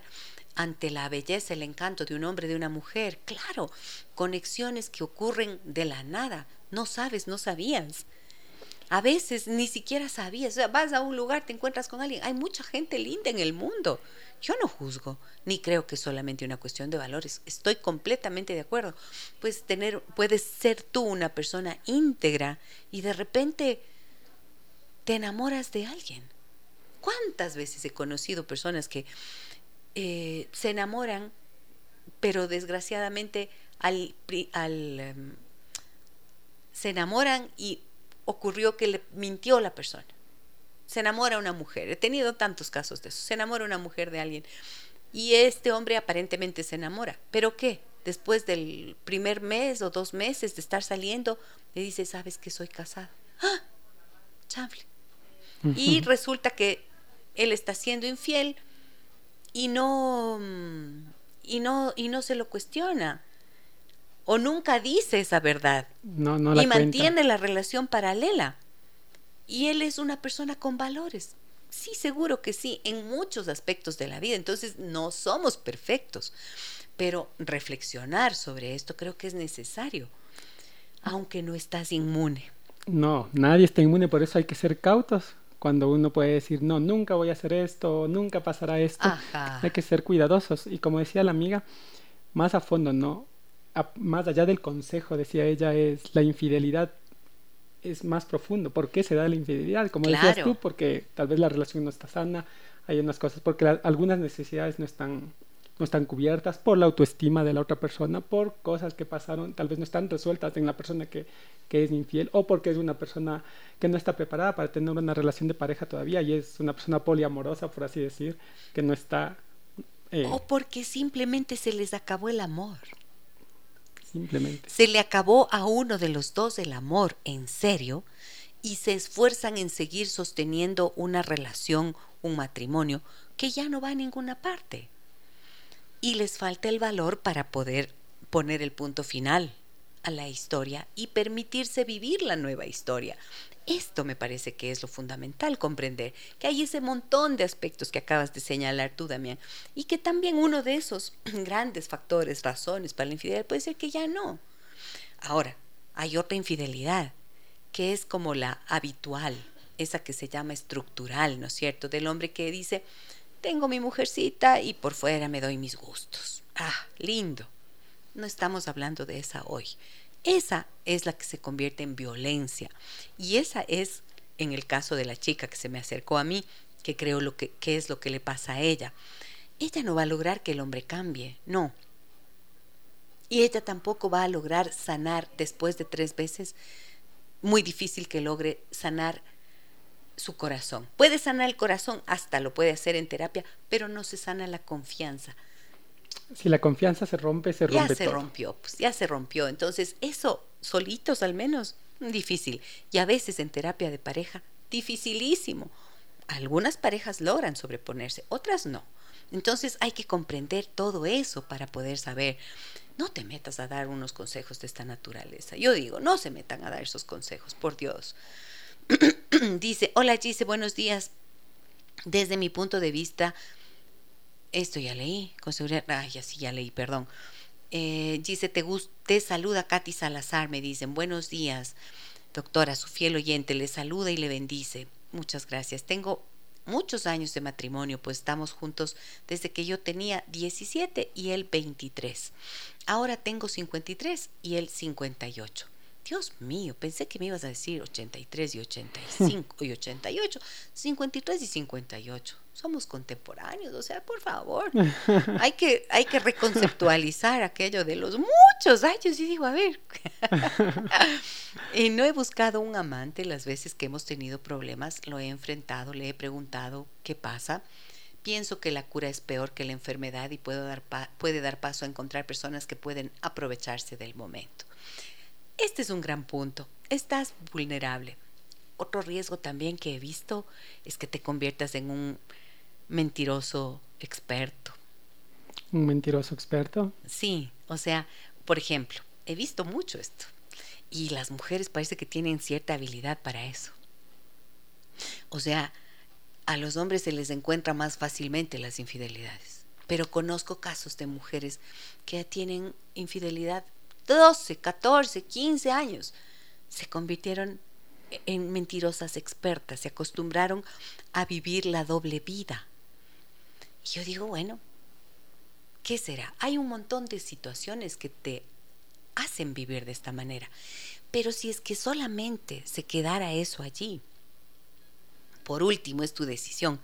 Speaker 1: ante la belleza, el encanto de un hombre, de una mujer. Claro, conexiones que ocurren de la nada. No sabes, no sabías. A veces ni siquiera sabías. O sea, vas a un lugar, te encuentras con alguien. Hay mucha gente linda en el mundo. Yo no juzgo, ni creo que es solamente una cuestión de valores. Estoy completamente de acuerdo. Puedes tener, puedes ser tú una persona íntegra y de repente te enamoras de alguien. ¿Cuántas veces he conocido personas que eh, se enamoran, pero desgraciadamente al, em, se enamoran y ocurrió que le mintió la persona. Se enamora una mujer. He tenido tantos casos de eso. Se enamora una mujer de alguien. Y este hombre aparentemente se enamora. ¿Pero qué? Después del primer mes o dos meses de estar saliendo, le dice, ¿sabes que soy casado? ¡Ah! Chanfle. Y resulta que él está siendo infiel y no y no y no se lo cuestiona o nunca dice esa verdad.
Speaker 2: No, no la
Speaker 1: y mantiene la relación paralela. Y él es una persona con valores. Sí seguro que sí en muchos aspectos de la vida. Entonces no somos perfectos. Pero reflexionar sobre esto creo que es necesario aunque no estás inmune.
Speaker 2: No nadie está inmune por eso hay que ser cautos. Cuando uno puede decir, no, nunca voy a hacer esto, nunca pasará esto. Hay que ser cuidadosos. Y como decía la amiga, más a fondo, ¿no? Más allá del consejo, decía ella, es la infidelidad es más profundo. ¿Por qué se da la infidelidad? Como decías tú, porque tal vez la relación no está sana, hay unas cosas, porque algunas necesidades no están no están cubiertas por la autoestima de la otra persona, por cosas que pasaron, tal vez no están resueltas en la persona que, que es infiel o porque es una persona que no está preparada para tener una relación de pareja todavía y es una persona poliamorosa, por así decir, que no está...
Speaker 1: Eh, o porque simplemente se les acabó el amor. Se le acabó a uno de los dos el amor en serio y se esfuerzan en seguir sosteniendo una relación, un matrimonio, que ya no va a ninguna parte. Y les falta el valor para poder poner el punto final a la historia y permitirse vivir la nueva historia. Esto me parece que es lo fundamental, comprender que hay ese montón de aspectos que acabas de señalar tú, Damián, y que también uno de esos grandes factores, razones para la infidelidad puede ser que ya no. Ahora, hay otra infidelidad, que es como la habitual, esa que se llama estructural, ¿no es cierto? Del hombre que dice, tengo mi mujercita y por fuera me doy mis gustos. Ah, lindo. No estamos hablando de esa hoy. Esa es la que se convierte en violencia. Y esa es, en el caso de la chica que se me acercó a mí, que creo lo que, es lo que le pasa a ella. Ella no va a lograr que el hombre cambie, no. Y ella tampoco va a lograr sanar después de tres veces. Muy difícil que logre sanar su corazón. Puede sanar el corazón, hasta lo puede hacer en terapia, pero no se sana la confianza.
Speaker 2: Si la confianza se rompe, se rompe.
Speaker 1: Ya se rompió, pues ya se rompió. Entonces, eso, solitos al menos, difícil. Y a veces en terapia de pareja, dificilísimo. Algunas parejas logran sobreponerse, otras no. Entonces hay que comprender todo eso para poder saber. No te metas a dar unos consejos de esta naturaleza. Yo digo, no se metan a dar esos consejos, por Dios. dice, hola Gise, buenos días. Desde mi punto de vista, esto ya leí, con seguridad, ay, así ya leí, perdón. Eh, Gise, te, te saluda Katy Salazar, me dicen, buenos días, doctora, su fiel oyente, le saluda y le bendice. Muchas gracias. Tengo muchos años de matrimonio, pues estamos juntos desde que yo tenía 17 y él 23. Ahora tengo 53 y él 58. Dios mío, pensé que me ibas a decir 83 y 85 y 88, 53 y 58. Somos contemporáneos, o sea, por favor. Hay que, hay que reconceptualizar aquello de los muchos años. Y digo, a ver. y no he buscado un amante las veces que hemos tenido problemas, lo he enfrentado, le he preguntado qué pasa. Pienso que la cura es peor que la enfermedad y puedo dar puede dar paso a encontrar personas que pueden aprovecharse del momento. Este es un gran punto. Estás vulnerable. Otro riesgo también que he visto es que te conviertas en un mentiroso experto.
Speaker 2: ¿Un mentiroso experto?
Speaker 1: Sí, o sea, por ejemplo, he visto mucho esto. Y las mujeres parece que tienen cierta habilidad para eso. O sea, a los hombres se les encuentra más fácilmente las infidelidades. Pero conozco casos de mujeres que tienen infidelidad 12, 14, 15 años, se convirtieron en mentirosas expertas, se acostumbraron a vivir la doble vida. Y yo digo, bueno, ¿qué será? Hay un montón de situaciones que te hacen vivir de esta manera. Pero si es que solamente se quedara eso allí, por último es tu decisión.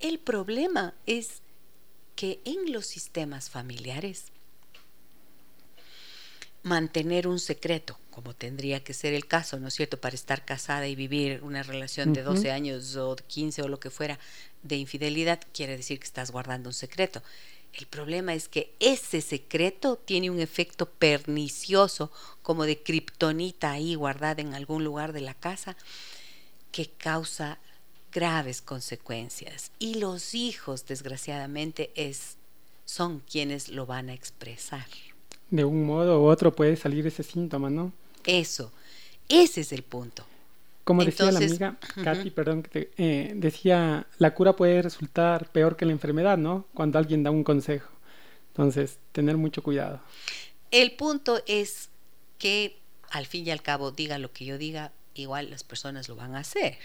Speaker 1: El problema es que en los sistemas familiares mantener un secreto, como tendría que ser el caso, ¿no es cierto?, para estar casada y vivir una relación de 12 años o 15 o lo que fuera de infidelidad, quiere decir que estás guardando un secreto. El problema es que ese secreto tiene un efecto pernicioso, como de kriptonita ahí guardada en algún lugar de la casa, que causa graves consecuencias. Y los hijos, desgraciadamente, es, son quienes lo van a expresar
Speaker 2: de un modo u otro puede salir ese síntoma, ¿no?
Speaker 1: Eso, ese es el punto.
Speaker 2: Como decía la amiga Katy, perdón, que eh, decía, la cura puede resultar peor que la enfermedad, ¿no? Cuando alguien da un consejo. Entonces, tener mucho cuidado.
Speaker 1: El punto es que, al fin y al cabo, diga lo que yo diga, igual las personas lo van a hacer.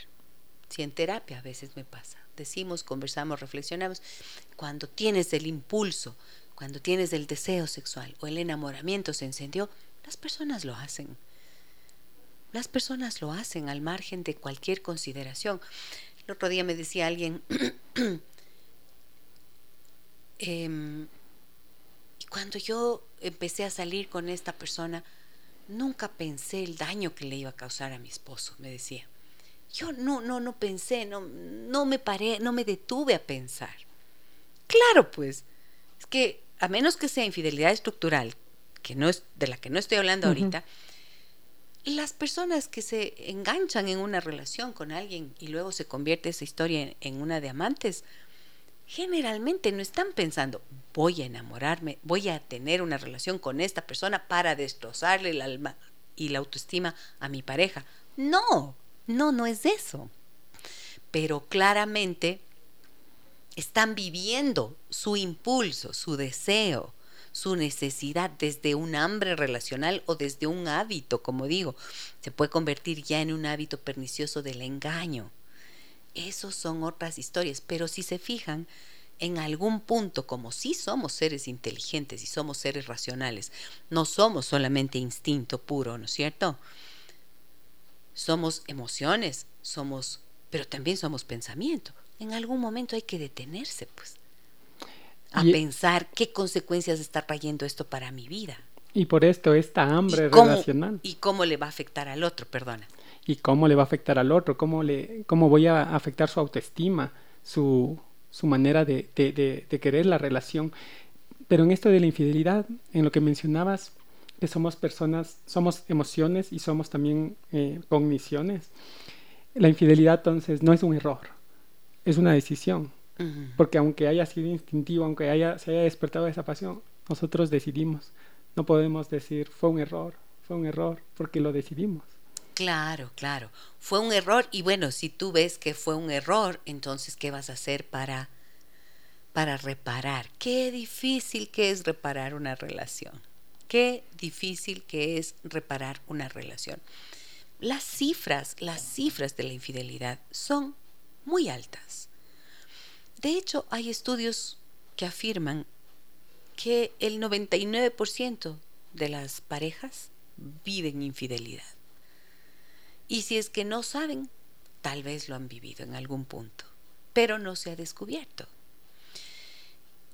Speaker 1: Si en terapia a veces me pasa, decimos, conversamos, reflexionamos, cuando tienes el impulso cuando tienes el deseo sexual o el enamoramiento se encendió, las personas lo hacen. Las personas lo hacen al margen de cualquier consideración. El otro día me decía alguien, eh, cuando yo empecé a salir con esta persona, nunca pensé el daño que le iba a causar a mi esposo, me decía. Yo no, no, no pensé, no, no me paré, no me detuve a pensar. Claro, pues, es que a menos que sea infidelidad estructural, que no es de la que no estoy hablando ahorita, las personas que se enganchan en una relación con alguien y luego se convierte esa historia en, una de amantes, generalmente no están pensando, voy a enamorarme, voy a tener una relación con esta persona para destrozarle el alma y la autoestima a mi pareja. No, No, no es eso. Pero claramente están viviendo su impulso, su deseo, su necesidad desde un hambre relacional o desde un hábito, como digo, se puede convertir ya en un hábito pernicioso del engaño. Esos son otras historias, pero si se fijan, en algún punto, como si somos seres inteligentes y somos seres racionales, no somos solamente instinto puro, ¿no es cierto? Somos emociones, somos, pero también somos pensamiento. En algún momento hay que detenerse, pues, a pensar qué consecuencias está trayendo esto para mi vida.
Speaker 2: Y por esto esta hambre relacional.
Speaker 1: Y cómo le va a afectar al otro, perdona.
Speaker 2: Y cómo le va a afectar al otro, cómo, le, cómo voy a afectar su autoestima, su, su manera de, de, querer la relación. Pero en esto de la infidelidad, en lo que mencionabas, que somos personas, somos emociones y somos también eh, cogniciones. La infidelidad entonces no es un error, es una decisión. Porque aunque haya sido instintivo, aunque haya, se haya despertado esa pasión, nosotros decidimos. No podemos decir fue un error, fue un error, porque lo decidimos.
Speaker 1: Claro, claro. Fue un error y bueno, si tú ves que fue un error, entonces ¿qué vas a hacer para para reparar? Qué difícil que es reparar una relación. Qué difícil que es reparar una relación. Las cifras, las cifras de la infidelidad son muy altas. De hecho, hay estudios que afirman que el 99% de las parejas viven infidelidad. Y si es que no saben, tal vez lo han vivido en algún punto, pero no se ha descubierto.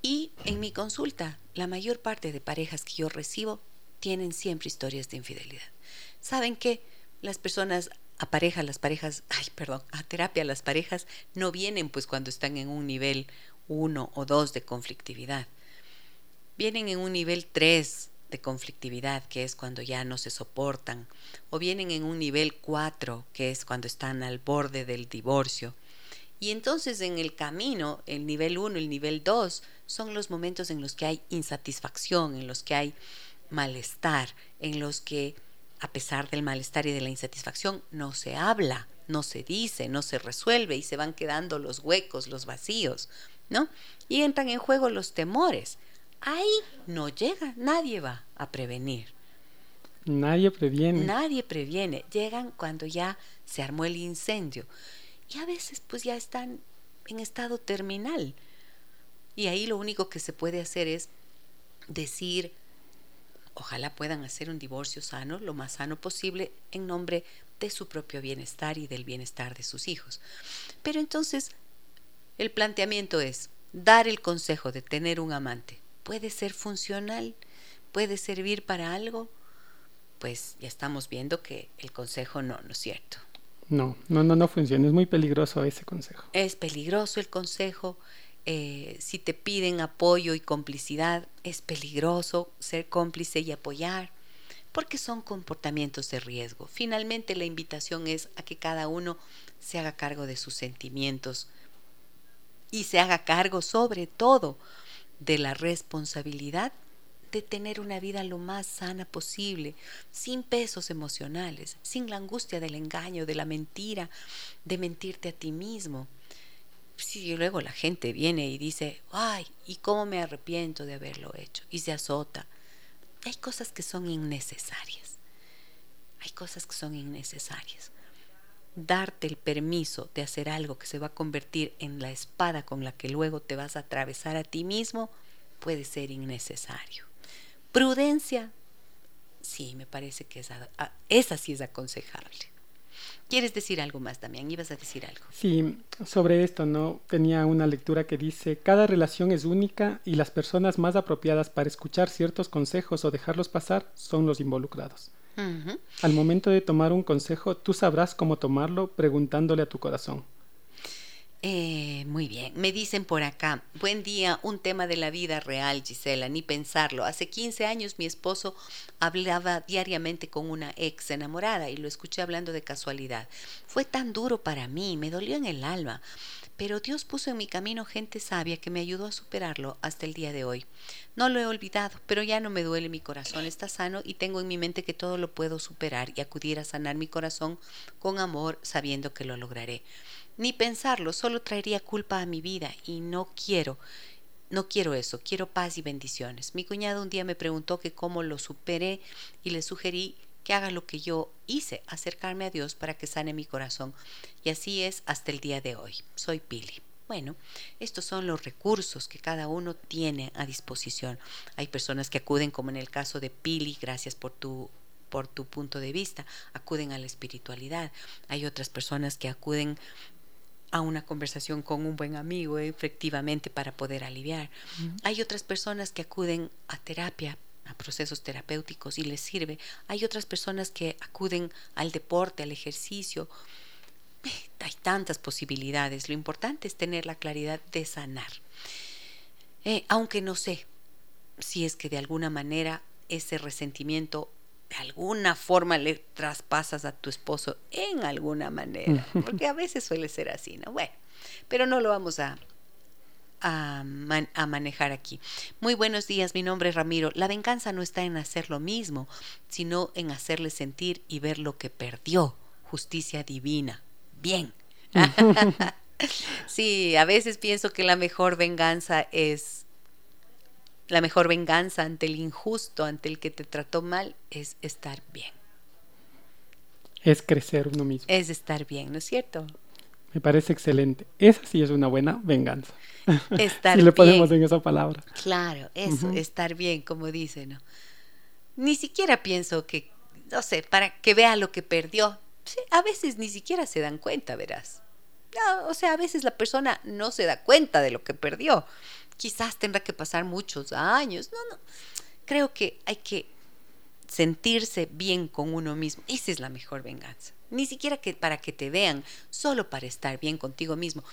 Speaker 1: Y en mi consulta, la mayor parte de parejas que yo recibo tienen siempre historias de infidelidad. ¿Saben que Las personas a pareja, las parejas, ay, perdón, a terapia las parejas no vienen pues cuando están en un nivel 1 o 2 de conflictividad. Vienen en un nivel 3 de conflictividad, que es cuando ya no se soportan, o vienen en un nivel 4, que es cuando están al borde del divorcio. Y entonces en el camino, el nivel 1, el nivel 2, son los momentos en los que hay insatisfacción, en los que hay malestar, en los que a pesar del malestar y de la insatisfacción no se habla, no se dice, no se resuelve y se van quedando los huecos, los vacíos, ¿no? Y entran en juego los temores. Ahí no llega, nadie va a prevenir.
Speaker 2: Nadie previene.
Speaker 1: Nadie previene. Llegan cuando ya se armó el incendio. Y a veces pues ya están en estado terminal. Y ahí lo único que se puede hacer es decir, ojalá puedan hacer un divorcio sano, lo más sano posible, en nombre de su propio bienestar y del bienestar de sus hijos. Pero entonces, el planteamiento es dar el consejo de tener un amante puede ser funcional, puede servir para algo, pues ya estamos viendo que el consejo no, ¿no es cierto?
Speaker 2: No, no, no, no funciona, es muy peligroso ese consejo.
Speaker 1: Es peligroso el consejo, eh, si te piden apoyo y complicidad, es peligroso ser cómplice y apoyar, porque son comportamientos de riesgo. Finalmente la invitación es a que cada uno se haga cargo de sus sentimientos y se haga cargo sobre todo de la responsabilidad de tener una vida lo más sana posible, sin pesos emocionales, sin la angustia del engaño, de la mentira, de mentirte a ti mismo. Si luego la gente viene y dice, ay, ¿y cómo me arrepiento de haberlo hecho? Y se azota. Hay cosas que son innecesarias. Hay cosas que son innecesarias. Darte el permiso de hacer algo que se va a convertir en la espada con la que luego te vas a atravesar a ti mismo puede ser innecesario. Prudencia, sí, me parece que esa sí es aconsejable. ¿Quieres decir algo más, Damián? ¿Ibas a decir algo?
Speaker 2: Sí, sobre esto, ¿no? Tenía una lectura que dice, cada relación es única y las personas más apropiadas para escuchar ciertos consejos o dejarlos pasar son los involucrados. Al momento de tomar un consejo, tú sabrás cómo tomarlo preguntándole a tu corazón.
Speaker 1: Eh, muy bien, me dicen por acá, buen día, un tema de la vida real, Gisela, ni pensarlo. Hace 15 años mi esposo hablaba diariamente con una ex enamorada y lo escuché hablando de casualidad. Fue tan duro para mí, me dolió en el alma pero Dios puso en mi camino gente sabia que me ayudó a superarlo hasta el día de hoy. No lo he olvidado, pero ya no me duele mi corazón, está sano y tengo en mi mente que todo lo puedo superar y acudir a sanar mi corazón con amor sabiendo que lo lograré. Ni pensarlo, solo traería culpa a mi vida y no quiero. No quiero eso, quiero paz y bendiciones. Mi cuñado un día me preguntó que cómo lo superé y le sugerí que haga lo que yo hice, acercarme a Dios para que sane mi corazón. Y así es hasta el día de hoy. Soy Pili. Bueno, estos son los recursos que cada uno tiene a disposición. Hay personas que acuden, como en el caso de Pili, gracias por tu por tu punto de vista, acuden a la espiritualidad. Hay otras personas que acuden a una conversación con un buen amigo, efectivamente, para poder aliviar. Hay otras personas que acuden a terapia a procesos terapéuticos y les sirve. Hay otras personas que acuden al deporte, al ejercicio. Eh, hay tantas posibilidades. Lo importante es tener la claridad de sanar. Eh, aunque no sé si es que de alguna manera ese resentimiento de alguna forma le traspasas a tu esposo en alguna manera, porque a veces suele ser así, ¿no? Bueno, pero no lo vamos a, a, manejar aquí. Muy buenos días, mi nombre es Ramiro. La venganza no está en hacer lo mismo, sino en hacerle sentir y ver lo que perdió. Justicia divina. Bien. sí, a veces pienso que la mejor venganza es la mejor venganza ante el injusto, ante el que te trató mal, es estar bien.
Speaker 2: Es crecer uno mismo.
Speaker 1: Es estar bien, ¿no es cierto?
Speaker 2: Me parece excelente. Esa sí es una buena venganza.
Speaker 1: Estar
Speaker 2: si le ponemos en esa palabra.
Speaker 1: Claro, eso, estar bien, como dice, ¿no? Ni siquiera pienso que, no sé, para que vea lo que perdió. a veces ni siquiera se dan cuenta, verás. O sea, a veces la persona no se da cuenta de lo que perdió. Quizás tendrá que pasar muchos años. No, no. Creo que hay que sentirse bien con uno mismo. Esa es la mejor venganza ni siquiera que para que te vean, solo para estar bien contigo mismo.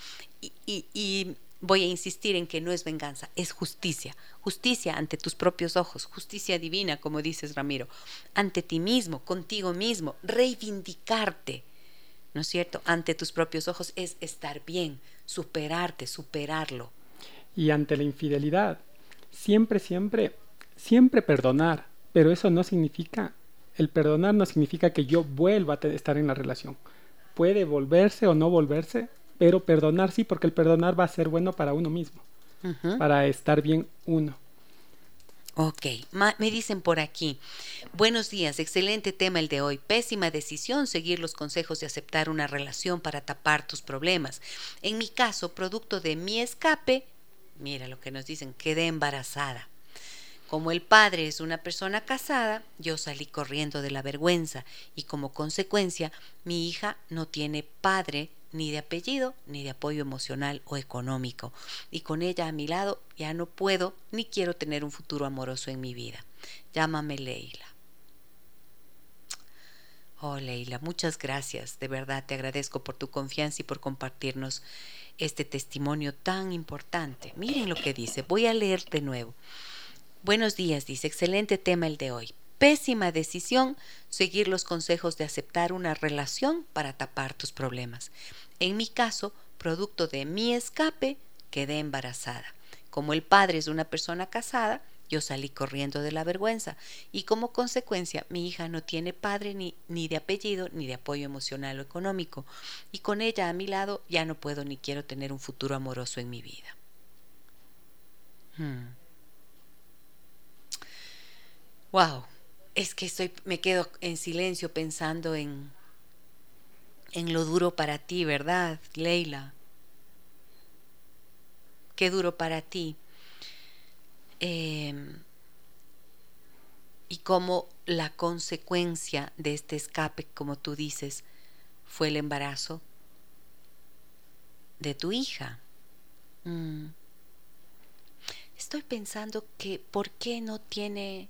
Speaker 1: Y, voy a insistir en que no es venganza, es justicia, justicia ante tus propios ojos, justicia divina, como dices Ramiro, ante ti mismo, contigo mismo, reivindicarte, ¿no es cierto? Ante tus propios ojos es estar bien, superarte, superarlo.
Speaker 2: Y ante la infidelidad, siempre, siempre, siempre perdonar, pero eso no significa el perdonar no significa que yo vuelva a estar en la relación. Puede volverse o no volverse, pero perdonar sí, porque el perdonar va a ser bueno para uno mismo, para estar bien uno.
Speaker 1: Ok, me dicen por aquí, buenos días, excelente tema el de hoy, pésima decisión seguir los consejos de aceptar una relación para tapar tus problemas. En mi caso, producto de mi escape, mira lo que nos dicen, quedé embarazada. Como el padre es una persona casada, yo salí corriendo de la vergüenza y como consecuencia mi hija no tiene padre ni de apellido ni de apoyo emocional o económico y con ella a mi lado ya no puedo ni quiero tener un futuro amoroso en mi vida. Llámame Leila. Oh Leila, muchas gracias. De verdad te agradezco por tu confianza y por compartirnos este testimonio tan importante. Miren lo que dice. Voy a leer de nuevo. Buenos días, dice, excelente tema el de hoy. Pésima decisión seguir los consejos de aceptar una relación para tapar tus problemas. En mi caso, producto de mi escape, quedé embarazada. Como el padre es una persona casada, yo salí corriendo de la vergüenza y como consecuencia mi hija no tiene padre ni, ni de apellido ni de apoyo emocional o económico y con ella a mi lado ya no puedo ni quiero tener un futuro amoroso en mi vida. Hmm. Wow, es que estoy, me quedo en silencio pensando en, en lo duro para ti, ¿verdad, Leila? Qué duro para ti. Em, y cómo la consecuencia de este escape, como tú dices, fue el embarazo de tu hija. Mm. Estoy pensando que por qué no tiene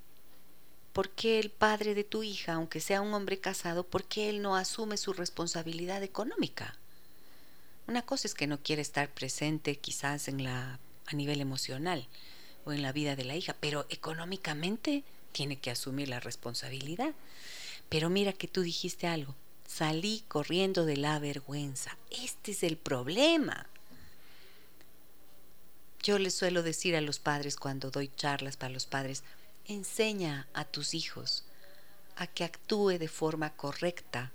Speaker 1: ¿Por qué el padre de tu hija, aunque sea un hombre casado, por qué él no asume su responsabilidad económica? Una cosa es que no quiere estar presente quizás en la a nivel emocional o en la vida de la hija, pero económicamente tiene que asumir la responsabilidad. Pero mira que tú dijiste algo, salí corriendo de la vergüenza. Este es el problema. Yo les suelo decir a los padres cuando doy charlas para los padres, enseña a tus hijos a que actúe de forma correcta,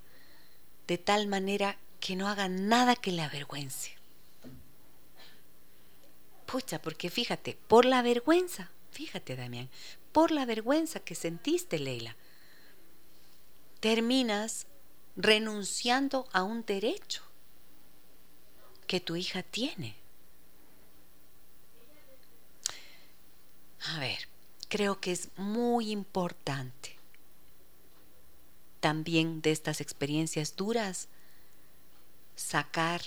Speaker 1: de tal manera que no haga nada que le avergüence. Pucha, porque fíjate, por la vergüenza, fíjate Damián, por la vergüenza que sentiste, Leila, terminas renunciando a un derecho que tu hija tiene. A ver, creo que es muy importante también de estas experiencias duras sacar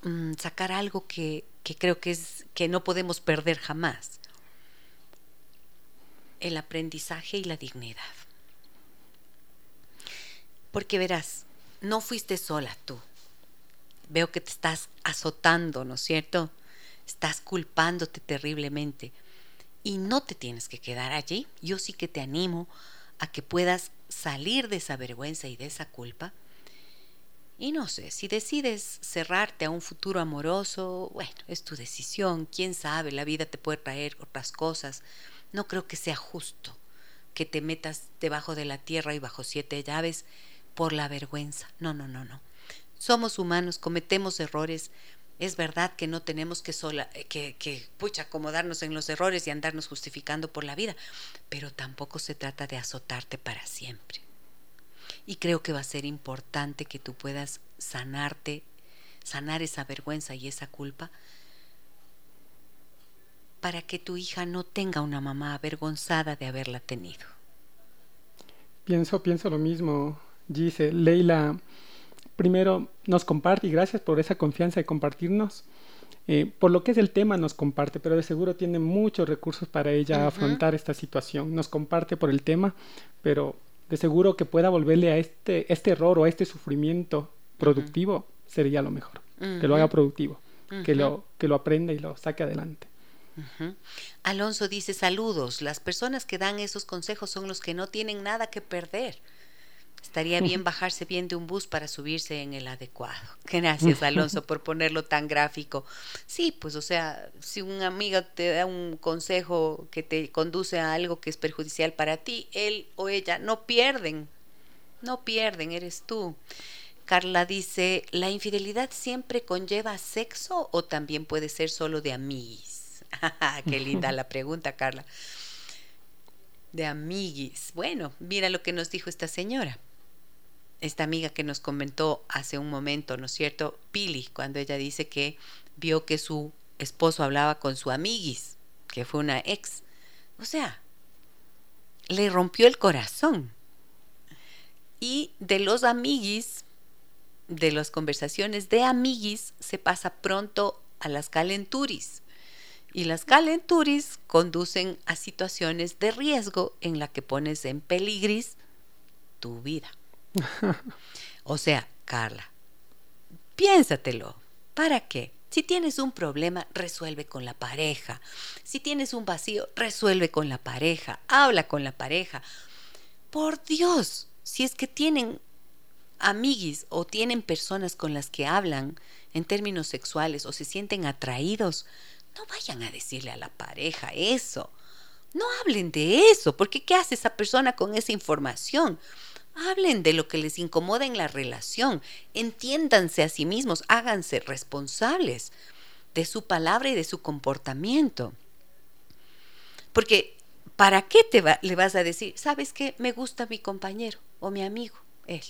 Speaker 1: mm, sacar algo que, que creo que es que no podemos perder jamás. El aprendizaje y la dignidad. Porque verás no fuiste sola tú. Veo que te estás azotando no es cierto estás culpándote terriblemente y no te tienes que quedar allí. Yo sí que te animo a que puedas salir de esa vergüenza y de esa culpa. Y no sé, si decides cerrarte a un futuro amoroso, bueno, es tu decisión, quién sabe, la vida te puede traer otras cosas. No creo que sea justo que te metas debajo de la tierra y bajo siete llaves por la vergüenza. No, no, no, no. Somos humanos, cometemos errores, es verdad que no tenemos que, sola, eh, que, pucha, acomodarnos en los errores y andarnos justificando por la vida, pero tampoco se trata de azotarte para siempre. Y creo que va a ser importante que tú puedas sanarte, sanar esa vergüenza y esa culpa para que tu hija no tenga una mamá avergonzada de haberla tenido.
Speaker 2: Pienso, pienso lo mismo, dice Leila primero nos comparte y gracias por esa confianza de compartirnos. Eh, por lo que es el tema nos comparte, pero de seguro tiene muchos recursos para ella afrontar esta situación. Nos comparte por el tema, pero de seguro que pueda volverle a este, este error o a este sufrimiento productivo sería lo mejor. Que lo haga productivo, que, lo, que lo aprenda y lo saque adelante.
Speaker 1: Alonso dice saludos. Las personas que dan esos consejos son los que no tienen nada que perder. Estaría bien bajarse bien de un bus para subirse en el adecuado. Gracias, Alonso, por ponerlo tan gráfico. Sí, pues, o sea, si un amigo te da un consejo que te conduce a algo que es perjudicial para ti, él o ella no pierden. No pierden, eres tú. Carla dice, ¿la infidelidad siempre conlleva sexo o también puede ser solo de amiguis? Qué linda la pregunta, Carla. De amiguis. Bueno, mira lo que nos dijo esta señora esta amiga que nos comentó hace un momento, ¿no es cierto? Pili, cuando ella dice que vio que su esposo hablaba con su amiguis, que fue una ex. O sea, le rompió el corazón. Y de los amiguis, de las conversaciones de amiguis, se pasa pronto a las calenturis. Y las calenturis conducen a situaciones de riesgo en la que pones en peligris tu vida o sea, Carla, piénsatelo. ¿Para qué? Si tienes un problema, resuelve con la pareja. Si tienes un vacío, resuelve con la pareja. Habla con la pareja. Por Dios, si es que tienen amiguis o tienen personas con las que hablan en términos sexuales o se sienten atraídos, no vayan a decirle a la pareja eso. No hablen de eso, porque ¿qué hace esa persona con esa información? Hablen de lo que les incomoda en la relación, entiéndanse a sí mismos, háganse responsables de su palabra y de su comportamiento. Porque, ¿para qué te le vas a decir, sabes que me gusta mi compañero o mi amigo, él?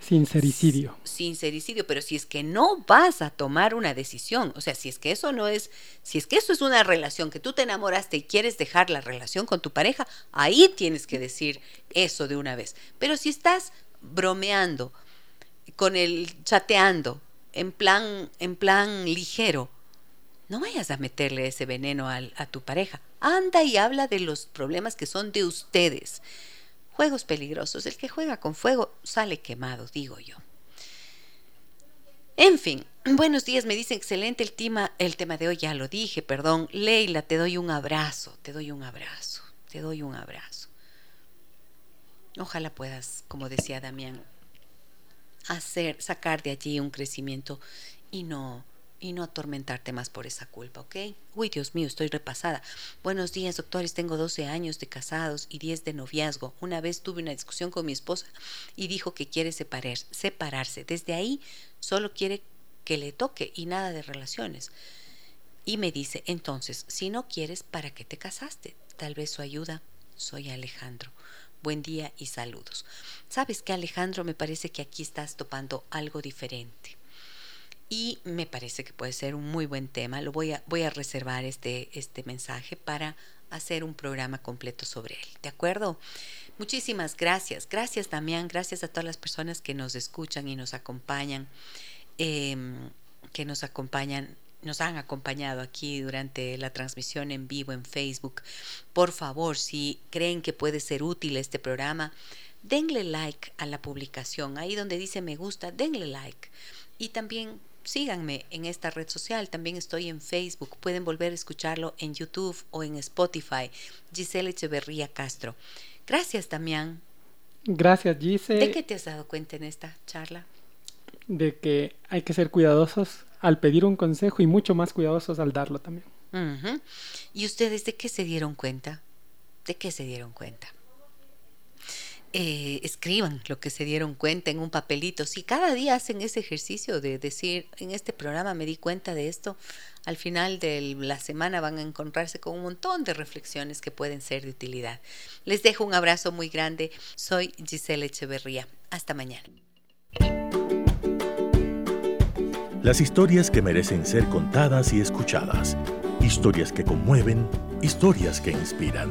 Speaker 2: Sincericidio.
Speaker 1: Sincericidio, pero si es que no vas a tomar una decisión, o sea, si es que eso no es, si es que eso es una relación que tú te enamoraste y quieres dejar la relación con tu pareja, ahí tienes que decir eso de una vez. Pero si estás bromeando, con el chateando, en plan, en plan ligero, no vayas a meterle ese veneno a tu pareja. Anda y habla de los problemas que son de ustedes Juegos peligrosos. El que juega con fuego sale quemado, digo yo. En fin, buenos días, me dice excelente el tema, el tema de hoy, ya lo dije, perdón. Leila, te doy un abrazo, te doy un abrazo, te doy un abrazo. Ojalá puedas, como decía Damián, hacer, sacar de allí un crecimiento y no y no atormentarte más por esa culpa, ¿ok? Uy, Dios mío, estoy repasada. Buenos días, doctores. Tengo 12 años de casados y 10 de noviazgo. Una vez tuve una discusión con mi esposa y dijo que quiere separar, separarse. Desde ahí solo quiere que le toque y nada de relaciones. Y me dice, entonces, si no quieres, ¿para qué te casaste? Tal vez su ayuda. Soy Alejandro. Buen día y saludos. ¿Sabes qué, Alejandro? Me parece que aquí estás topando algo diferente y me parece que puede ser un muy buen tema. Lo voy a, voy a reservar este, este mensaje para hacer un programa completo sobre él. ¿De acuerdo? Muchísimas gracias. Gracias, Damián. Gracias a todas las personas que nos escuchan y nos acompañan, em, que nos acompañan, nos han acompañado aquí durante la transmisión en vivo en Facebook. Por favor, si creen que puede ser útil este programa, denle like a la publicación. Ahí donde dice me gusta, denle like. Y también síganme en esta red social. También estoy en Facebook. Pueden volver a escucharlo en YouTube o en Spotify. Giselle Echeverría Castro. Gracias, Damián.
Speaker 2: Gracias, Giselle.
Speaker 1: ¿De qué te has dado cuenta en esta charla?
Speaker 2: De que hay que ser cuidadosos al pedir un consejo y mucho más cuidadosos al darlo también.
Speaker 1: ¿Y ustedes de qué se dieron cuenta? ¿De qué se dieron cuenta? Eh, escriban lo que se dieron cuenta en un papelito. Si cada día hacen ese ejercicio de decir, en este programa me di cuenta de esto, al final de la semana van a encontrarse con un montón de reflexiones que pueden ser de utilidad. Les dejo un abrazo muy grande. Soy Giselle Echeverría. Hasta mañana.
Speaker 3: Las historias que merecen ser contadas y escuchadas. Historias que conmueven, historias que inspiran.